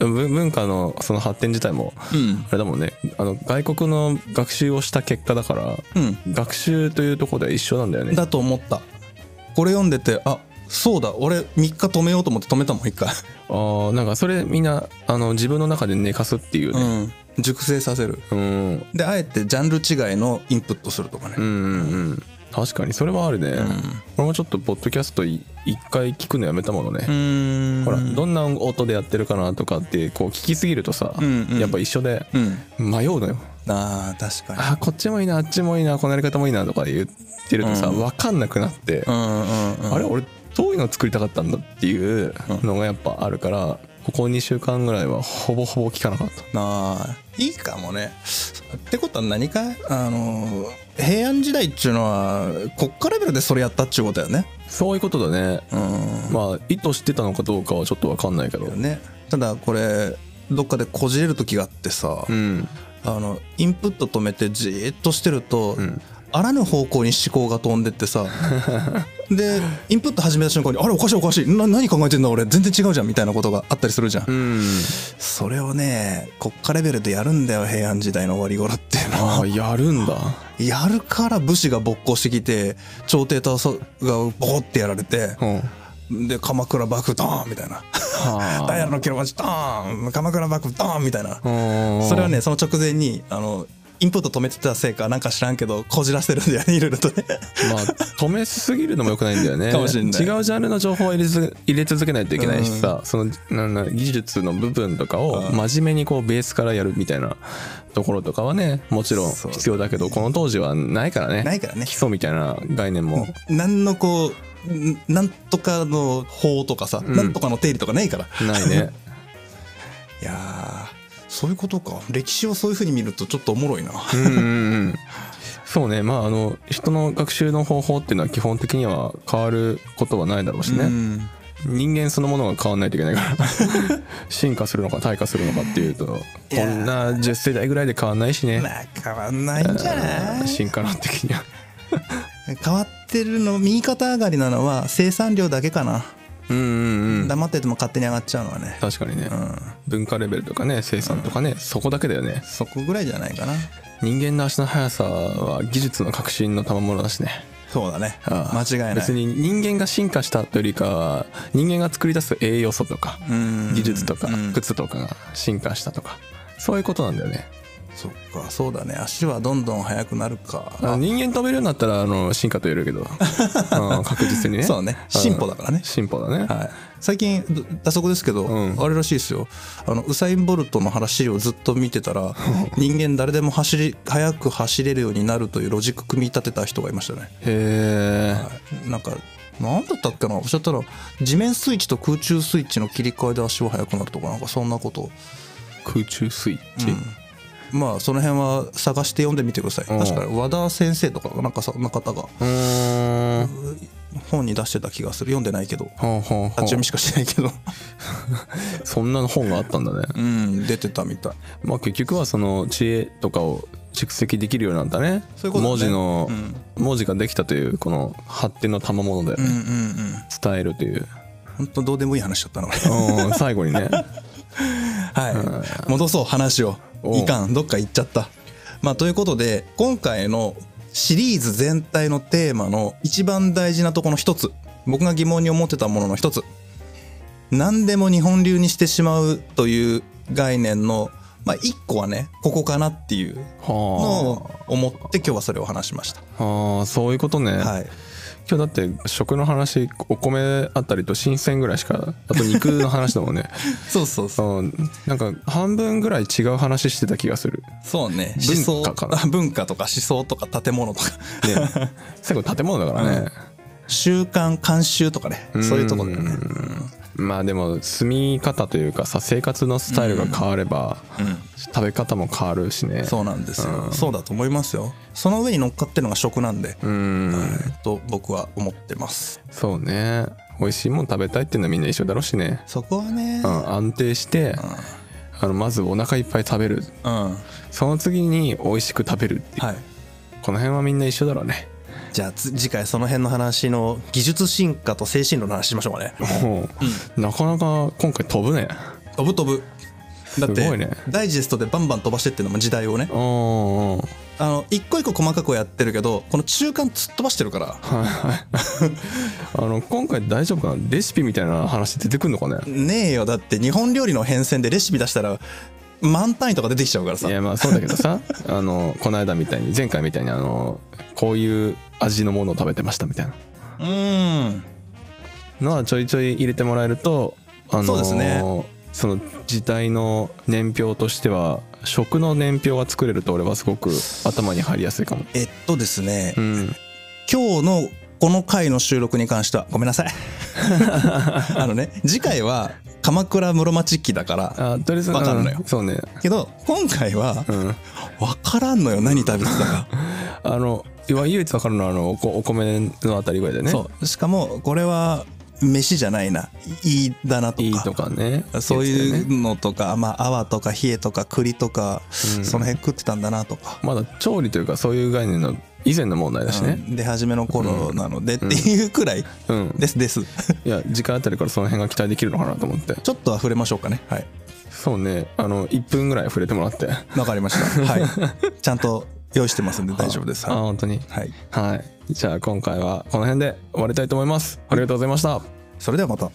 文文化のその発展自体もうん。あれだもんね。あの外国の学習をした結果だからうん。学習というところでは一緒なんだよね。だと思った。これ読んでてあそうだ。俺3日止めようと思って止めたもん1回。ああなんかそれみんなあの自分の中で寝かすっていうね。ん。熟成させる。うん。であえてジャンル違いのインプットするとかね。うんうんうん確かにそれはあるね、俺もちょっとポッドキャストい一回聞くのやめたものね、ん。ほらどんな音でやってるかなとかってこう聞きすぎるとさ、んうん。やっぱ一緒でうん。迷うのよ。あー確かに。あこっちもいいなあっちもいいなこのやり方もいいなとか言ってるとさ、うん。分かんなくなって、うんうんうん。あれ俺どういうの作りたかったんだっていうのがやっぱあるからここ2週間ぐらいはほぼほぼ聞かなかった。あーいいかもね。ってことは何かあの平安時代っちゅうのは国家レベルでそれやったっちゅうことだよね。そういうことだね。うん。まあ意図してたのかどうかはちょっと分かんないけど。ね。ただこれどっかでこじれる時があってさ、うん。あのインプット止めてじーっとしてると、んあらぬ方向に思考が飛んでってさ。でインプット始めた瞬間に「あれおかしいおかしい。な何考えてんだ俺。全然違うじゃん」みたいなことがあったりするじゃん、うん。それをね国家レベルでやるんだよ平安時代の終わり頃っていうの。はやるんだ。やるから武士が勃興してきて朝廷とそがボコってやられてうん。で鎌倉幕府ドーンみたいな。は ダイヤのキロバチドーン。鎌倉幕府ドーンみたいな。あそれはねその直前にあのインプット止めてたせいかなんか知らんけどこじらせるんだよねいろいろとね。まあ止めすぎるのもよくないんだよね。かもしれない。違うジャンルの情報を入れず入れ続けないといけないしさ、そのなんな技術の部分とかを真面目にこうベースからやるみたいなところとかはねもちろん必要だけどこの当時はないからね。ないからね。基礎みたいな概念も、何のこうんなんとかの法とかさ、ん。なんとかの定理とかないから。ないね。いやーそういうことか。歴史をそういうふうに見るとちょっとおもろいな。うんうんうん。そうね。まああの人の学習の方法っていうのは基本的には変わることはないだろうしね、うん。人間そのものが変わんないといけないから。進化するのか退化するのかっていうとこんな10世代ぐらいで変わんないしね。まあ変わんないんじゃない？進化論的には。変わってるの右肩上がりなのは生産量だけかな、黙ってても勝手に上がっちゃうのはね。確かにね、うん。文化レベルとかね生産とかね、そこだけだよね。そこぐらいじゃないかな。人間の足の速さは技術の革新の賜物だしね。そうだね。間違いない。別に人間が進化したというよりかは人間が作り出す栄養素とかうん。技術とかうん。靴とかが進化したとかそういうことなんだよねそっかそうだね。足はどんどん速くなるか。人間飛べるようになったらあの進化と言えるけど。うん確実にね。そうね。進歩だからね。進歩だね、はい、最近ど打足ですけど、うん。あれらしいですよ。あのウサイン・ボルトの話をずっと見てたら 人間誰でも走り速く走れるようになるというロジック組み立てた人がいましたね、へえはい。なんかなんだったっけな？おっしゃったら地面スイッチと空中スイッチの切り替えで足は速くなるとかなんかそんなこと、空中スイッチ、まあその辺は探して読んでみてください。うん。確かに和田先生とかなんかそんな方が本に出してた気がする。読んでないけど。立ち読みしかしてないけど。そんな本があったんだね。うん出てたみたい。まあ結局はその知恵とかを蓄積できるようになったね。そういうことだね。文字の、うん。文字ができたというこの発展の賜物だよね、うんうんうん。伝えるという、本当どうでもいい話だったな俺うん、最後にね。はい。戻そう話をいかん。どっか行っちゃった。まあということで今回のシリーズ全体のテーマの一番大事なところの一つ。僕が疑問に思ってたものの一つ。何でも日本流にしてしまうという概念のまあ一個はねここかなっていうのはを思って今日はそれを話しました。あ。はあそういうことね、はい今日だって食の話お米あったりと新鮮ぐらいしかあと肉の話だもんね。そうそうそう。うん。なんか半分ぐらい違う話してた気がする。そうね。文思想化かな。あ 文化とか思想とか建物とか。ね。最後建物だからね、習慣慣習とかね。そういうところだよね、うんまあでも住み方というかさ生活のスタイルが変われば、食べ方も変わるしね。そうなんですよ、そうだと思いますよ。その上に乗っかってるのが食なんで、うん。と僕は思ってます。そうね。美味しいもん食べたいっていうのはみんな一緒だろうしね、そこはね。うん、安定して、あのまずお腹いっぱい食べる。うん、はその次に美味しく食べるっていう、い。この辺はみんな一緒だろうねじゃあつ次回その辺の話の技術進化と精神論の話しましょうかね。もう、なかなか今回飛ぶね。飛ぶ飛ぶ。だってすごいね。ダイジェストでバンバン飛ばしてってるのも時代をね。あの一個一個細かくやってるけどこの中間突っ飛ばしてるから。はいはい。あの今回大丈夫かなレシピみたいな話出てくんのかね？ねえよ。だって日本料理の変遷でレシピ出したら満単位とか出てきちゃうからさ。いやまあそうだけどさ。あのこの間みたいに前回みたいにあのこういう味のものを食べてましたみたいな。うーん。のはちょいちょい入れてもらえるとあのそうですね。その時代の年表としては食の年表が作れると俺はすごく頭に入りやすいかも。えっとですね、うん。今日のこの回の収録に関してはごめんなさい。あのね次回は鎌倉室町期だからあとりあえずわかるのよ。うんそうね。けど今回はうん。分からんのよ何食べてたか、あの唯一わかるのはあのお米のあたりぐらいだよね。そう。しかもこれは飯じゃないな。いいだなとか。いいとかね。そういうのとか、まあ泡とか冷えとか栗とか、うん。その辺食ってたんだなとか、まだ調理というかそういう概念の以前の問題だしね。うん。出始めの頃なのでっていうくらいうん、ですです。いや次回あたりからその辺が期待できるのかなと思って。ちょっとは触れましょうかね。はい。そうね。あの1分ぐらい触れてもらって。わかりました。はい。ちゃんと用意してますんで大丈夫です。あは本当に。いはい。はい。じゃあ今回はこの辺で終わりたいと思います。ありがとうございました。それではまた